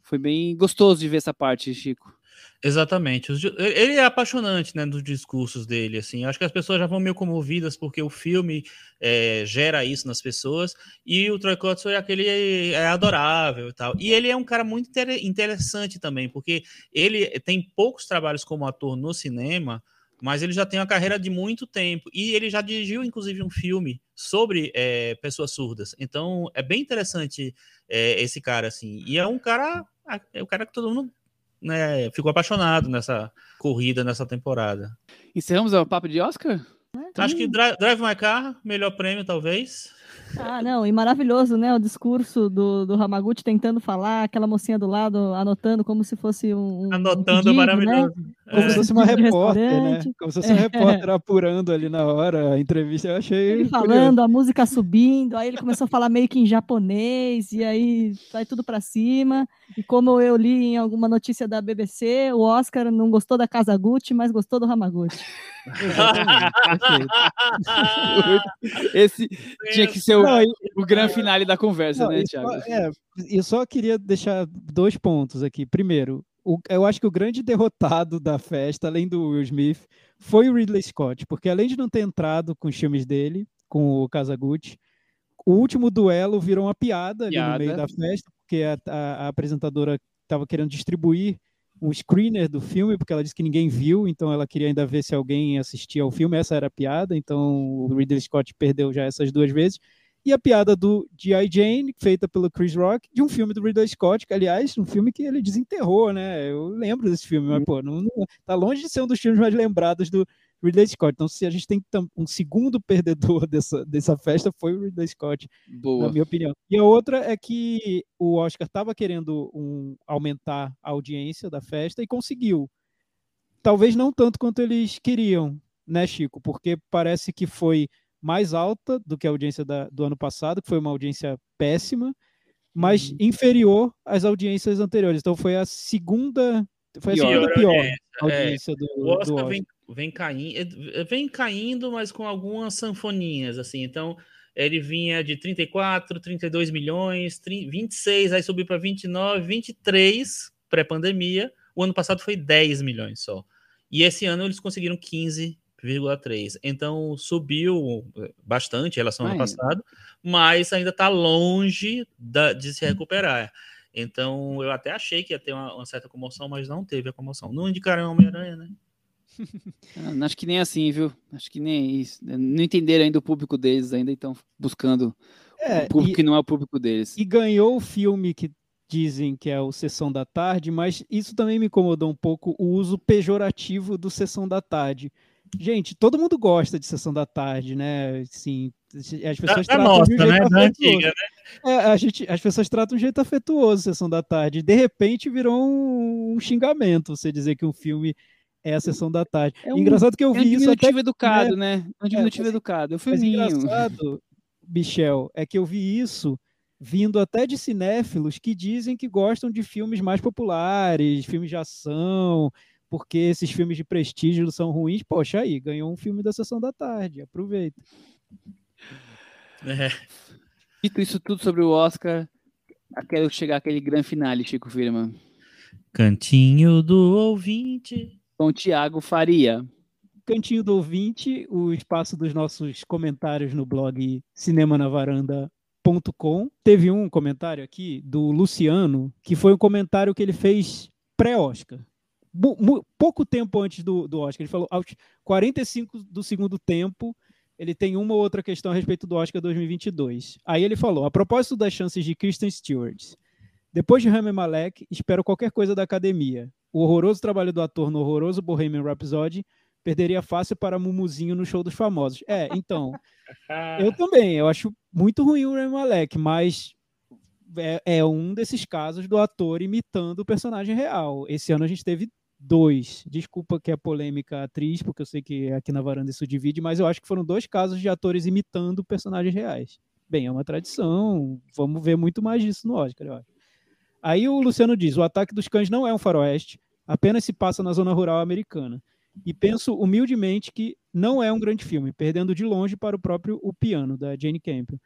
foi bem gostoso de ver essa parte, Chico. Exatamente. Ele é apaixonante, né, dos discursos dele, assim. Acho que as pessoas já vão meio comovidas porque o filme é, gera isso nas pessoas e o Troy Kotsur é aquele é adorável e tal. E ele é um cara muito interessante também, porque ele tem poucos trabalhos como ator no cinema, mas ele já tem uma carreira de muito tempo e ele já dirigiu, inclusive, um filme sobre é, pessoas surdas. Então, é bem interessante é, esse cara, assim. E é um cara, é o cara que todo mundo né, ficou apaixonado nessa corrida, nessa temporada. Encerramos o papo de Oscar? Acho que Drive My Car, melhor prêmio, talvez. Ah, não, e maravilhoso, né? O discurso do, do Hamaguchi tentando falar, aquela mocinha do lado anotando como se fosse um. Anotando, um pedido, maravilhoso. Né? Como é. se fosse uma [laughs] repórter, né? Como se fosse é. um repórter apurando ali na hora a entrevista. Eu achei. Ele falando, a música subindo, aí ele começou a falar meio que em japonês, e aí vai tudo para cima. E como eu li em alguma notícia da BBC, o Oscar não gostou da Casa Gucci, mas gostou do Hamaguchi. Esse tinha que ser o, não, o grande finale da conversa, não, né, Thiago? É, eu só queria deixar dois pontos aqui. Primeiro, o, eu acho que o grande derrotado da festa, além do Will Smith, foi o Ridley Scott, porque além de não ter entrado com os filmes dele, com o Kazaguchi, o último duelo virou uma piada, piada. ali no meio da festa, porque a, a, a apresentadora estava querendo distribuir um screener do filme, porque ela disse que ninguém viu, então ela queria ainda ver se alguém assistia ao filme, essa era a piada, então o Ridley Scott perdeu já essas duas vezes. E a piada do G.I. Jane, feita pelo Chris Rock, de um filme do Ridley Scott, que, aliás, um filme que ele desenterrou, né? Eu lembro desse filme, mas, pô, não, não, tá longe de ser um dos filmes mais lembrados do, Ridley Scott. Então, se a gente tem um segundo perdedor [laughs] dessa, dessa festa, foi o Ridley Scott, Boa. na minha opinião. E a outra é que o Oscar estava querendo um, aumentar a audiência da festa e conseguiu. Talvez não tanto quanto eles queriam, né, Chico? Porque parece que foi mais alta do que a audiência da, do ano passado, que foi uma audiência péssima, mas uhum. inferior às audiências anteriores. Então foi a segunda, foi a pior, segunda pior é, audiência é, do, o Oscar, do Oscar. Vem, vem caindo, eh, vem caindo, mas com algumas sanfoninhas, assim. Então, ele vinha de 34, 32 milhões, 30, 26, aí subiu para 29, 23 pré-pandemia. O ano passado foi 10 milhões só. E esse ano eles conseguiram 15,3. Então subiu eh, bastante em relação ao ano passado, mas ainda está longe da, de se recuperar. Então eu até achei que ia ter uma, uma certa comoção, mas não teve a comoção. Não indicaram Homem-Aranha, né? [laughs] Acho que nem assim, viu? Acho que nem isso. Não entenderam ainda o público deles, ainda estão buscando é, o público e, que não é o público deles. E ganhou o filme que dizem que é o Sessão da Tarde, mas isso também me incomodou um pouco o uso pejorativo do Sessão da Tarde. Gente, todo mundo gosta de Sessão da Tarde, né? Sim, as pessoas da, tratam nossa, de um jeito né? afetuoso. Antiga, né? É, a gente, as pessoas tratam de um jeito afetuoso Sessão da Tarde. De repente virou um, um xingamento você dizer que um filme é a sessão da tarde. É um, engraçado que eu vi é um isso até educado, né? né? É um diminutivo é, educado. Eu fui engraçado, Michel, é que eu vi isso vindo até de cinéfilos que dizem que gostam de filmes mais populares, filmes de ação, porque esses filmes de prestígio são ruins. Poxa, aí, ganhou um filme da sessão da tarde, aproveita. É. Dito isso tudo sobre o Oscar, quero chegar àquele grande finale, Chico Firma. Cantinho do ouvinte com Tiago Faria. Cantinho do ouvinte, o espaço dos nossos comentários no blog cinemanavaranda.com. Teve um comentário aqui do Luciano, que foi um comentário que ele fez pré-Oscar. Pouco tempo antes do, do Oscar. Ele falou aos 45 do segundo tempo, ele tem uma ou outra questão a respeito do Oscar 2022. Aí ele falou: a propósito das chances de Kristen Stewart, depois de Rami Malek, espero qualquer coisa da academia o horroroso trabalho do ator no horroroso Bohemian Rhapsody perderia fácil para Mumuzinho no show dos famosos. É, então, [laughs] eu também, eu acho muito ruim o Rami Malek, mas é, é, um desses casos do ator imitando o personagem real. Esse ano a gente teve dois. Desculpa que é polêmica atriz, porque eu sei que aqui na varanda isso divide, mas eu acho que foram dois casos de atores imitando personagens reais. Bem, é uma tradição, vamos ver muito mais disso no Oscar, eu acho. Aí o Luciano diz: o ataque dos cães não é um faroeste, apenas se passa na zona rural americana. E penso humildemente que não é um grande filme, perdendo de longe para o próprio O Piano, da Jane Campion.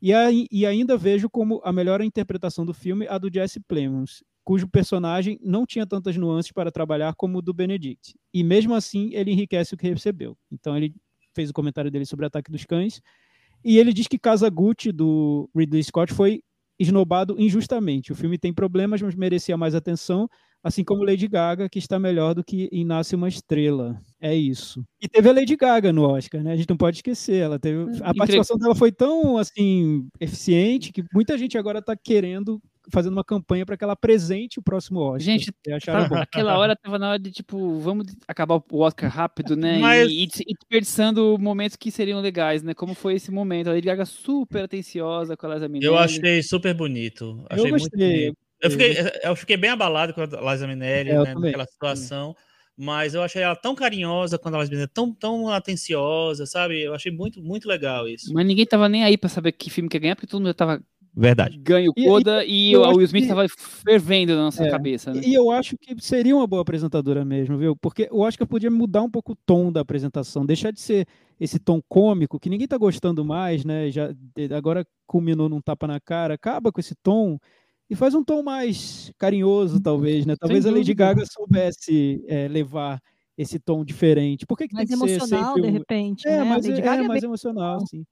E, aí, e ainda vejo como a melhor interpretação do filme a do Jesse Plemons, cujo personagem não tinha tantas nuances para trabalhar como o do Benedict. E mesmo assim, ele enriquece o que recebeu. Então ele fez o comentário dele sobre o Ataque dos Cães. E ele diz que Casa Gucci, do Ridley Scott, foi esnobado injustamente. O filme tem problemas, mas merecia mais atenção, assim como Lady Gaga, que está melhor do que em Nasce uma Estrela. É isso. E teve a Lady Gaga no Oscar, né? A gente não pode esquecer. Ela teve a participação dela foi tão assim eficiente que muita gente agora está querendo fazendo uma campanha para que ela apresente o próximo Oscar. Gente, tá, aquela hora tava na hora de tipo, vamos acabar o Oscar rápido, né? [laughs] Mas... E, e, desperdiçando momentos que seriam legais, né? Como foi esse momento. A Lady Gaga super atenciosa com a Liza Minnelli. Eu achei super bonito. Achei eu gostei. Eu fiquei, eu fiquei bem abalado com a Liza Minnelli, é, né? Naquela situação. Mas eu achei ela tão carinhosa quando ela é tão, tão atenciosa, sabe? Eu achei muito, muito legal isso. Mas ninguém tava nem aí pra saber que filme que ia ganhar, porque todo mundo já tava Verdade. Ganho Coda e, e, e o Will Smith estava que... fervendo na nossa é, cabeça. Né? E eu acho que seria uma boa apresentadora mesmo, viu? Porque eu acho que eu podia mudar um pouco o tom da apresentação, deixar de ser esse tom cômico que ninguém tá gostando mais, né? Já agora culminou num tapa na cara, acaba com esse tom e faz um tom mais carinhoso, talvez, né? Talvez a Lady Gaga soubesse é, levar esse tom diferente. Por que, que mais tem que emocional, ser sempre... de repente. É, né? mas é, é, mais emocional, sim.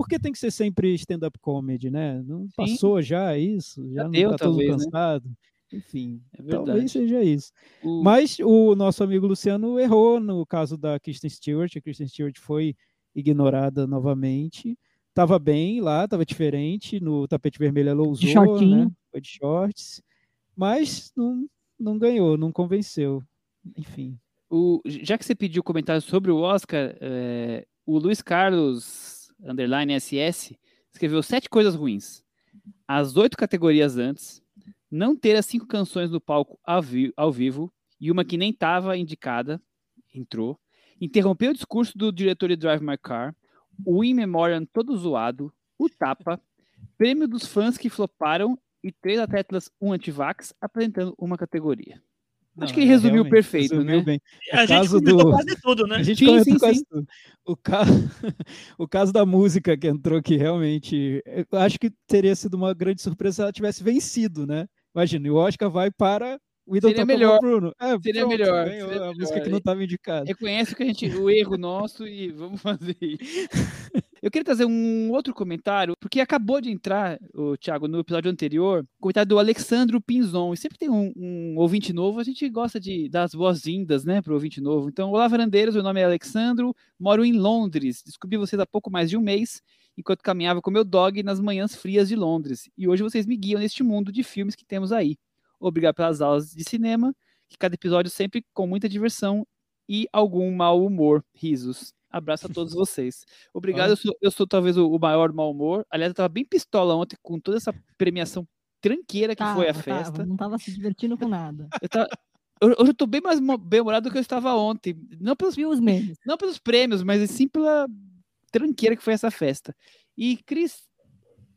Por que tem que ser sempre stand-up comedy, né? Não sim. passou já isso? Já, já não deu, tá talvez, todo né? cansado? Né? Enfim, é talvez seja isso. O... Mas o nosso amigo Luciano errou no caso da Kristen Stewart. A Kristen Stewart foi ignorada novamente. Tava bem lá, tava diferente. No tapete vermelho ela usou, de shortinho. né? Foi de shorts. Mas não, não ganhou, não convenceu. Enfim. O, já que você pediu comentário sobre o Oscar, é, o Luiz Carlos, underline SS, escreveu sete coisas ruins. As oito categorias antes, não ter as cinco canções do palco ao, vi ao vivo, e uma que nem estava indicada, entrou, interrompeu o discurso do diretor de Drive My Car, o In Memoriam todo zoado, o tapa, prêmio dos fãs que floparam e três atletas, um antivax, apresentando uma categoria. Não, Acho que ele é, resumiu perfeito, resumiu né? Bem. A gente comentou do... quase tudo, né? A gente sim, comentou sim, quase sim. tudo. O caso... [laughs] o caso da música que entrou aqui, realmente, eu acho que teria sido uma grande surpresa se ela tivesse vencido, né? Imagina, o Oscar vai para o Idol seria melhor. Bruno. É, seria pronto, melhor. Ganhou seria a melhor. música que não estava indicada. Reconhece que a gente, o erro nosso e vamos [laughs] fazer isso. Eu queria trazer um outro comentário, porque acabou de entrar, o Thiago, no episódio anterior, o comentário do Alexandro Pinzon. E sempre tem um, um ouvinte novo, a gente gosta de dar as boas-vindas, né, para o ouvinte novo. Então, olá, varandeiros, meu nome é Alexandro, moro em Londres. Descobri vocês há pouco mais de um mês, enquanto caminhava com meu dog nas manhãs frias de Londres. E hoje vocês me guiam neste mundo de filmes que temos aí. Obrigado pelas aulas de cinema, que cada episódio sempre com muita diversão e algum mau humor, risos. Abraço a todos vocês. Obrigado, eu sou, eu sou talvez o, o maior mau humor. Aliás, eu tava bem pistola ontem com toda essa premiação tranqueira que tava, foi a festa. Tava, não tava se divertindo com nada. Eu tava, hoje eu tô bem mais bem-humorado do que eu estava ontem. Não pelos, não pelos prêmios, mas sim pela tranqueira que foi essa festa. E, Cris,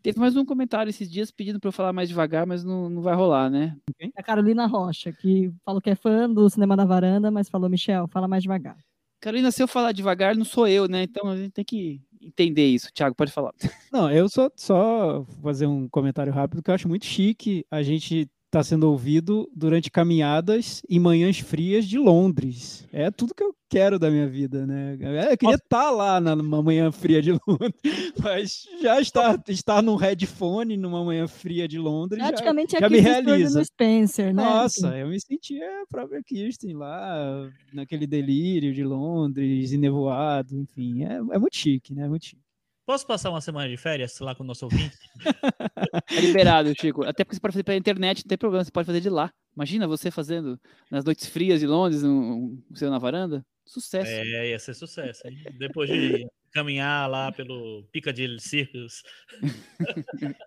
Teve mais um comentário esses dias pedindo para eu falar mais devagar, mas não, não vai rolar, né? A Carolina Rocha, que falou que é fã do Cinema da Varanda, mas falou, Michel, fala mais devagar. Carolina, se eu falar devagar, não sou eu, né? Então a gente tem que entender isso. Tiago, pode falar. Não, eu só, só fazer um comentário rápido que eu acho muito chique a gente está sendo ouvido durante caminhadas em manhãs frias de Londres. É tudo que eu quero da minha vida, né? É, eu queria estar tá lá numa manhã fria de Londres, [laughs] mas já estar, estar num headphone numa manhã fria de Londres Praticamente já, já me realiza. No Spencer, né? Nossa, eu me sentia a própria Kirsten lá, naquele delírio de Londres, nevoado, enfim. É, é muito chique, né? É muito chique. Posso passar uma semana de férias lá com o nosso ouvinte? [laughs] é liberado, Chico. Até porque você pode fazer pela internet, não tem problema, você pode fazer de lá. Imagina você fazendo nas noites frias de Londres, um, um, na varanda. Sucesso. É, ia ser sucesso. Hein? Depois de caminhar lá pelo Piccadilly Circus. [laughs]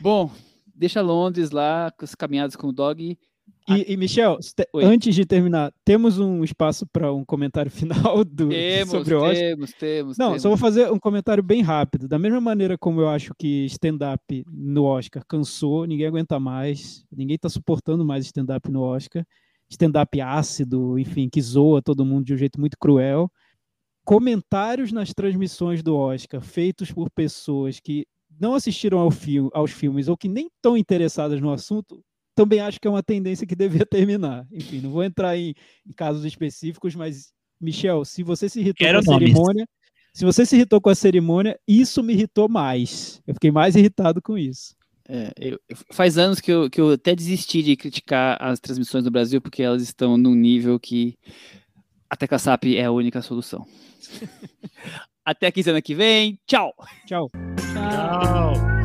Bom, deixa Londres lá com as caminhadas com o dog e, e, Michel, Oi. antes de terminar, temos um espaço para um comentário [laughs] final do, temos, sobre o Oscar? Temos, temos. Não, temos. só vou fazer um comentário bem rápido. Da mesma maneira como eu acho que stand-up no Oscar cansou, ninguém aguenta mais, ninguém está suportando mais stand-up no Oscar. Stand-up ácido, enfim, que zoa todo mundo de um jeito muito cruel. Comentários nas transmissões do Oscar feitos por pessoas que não assistiram ao filme, aos filmes ou que nem estão interessadas no assunto também acho que é uma tendência que devia [laughs] terminar. Enfim, não vou entrar em, em casos específicos, mas, Michel, se você se irritou Quero com a nomes. cerimônia, se você se irritou com a cerimônia, isso me irritou mais. Eu fiquei mais irritado com isso. É, eu, faz anos que eu, que eu até desisti de criticar as transmissões do Brasil, porque elas estão num nível que a Tecla SAP é a única solução. [laughs] até a quinzena que vem. Tchau. Tchau. Tchau.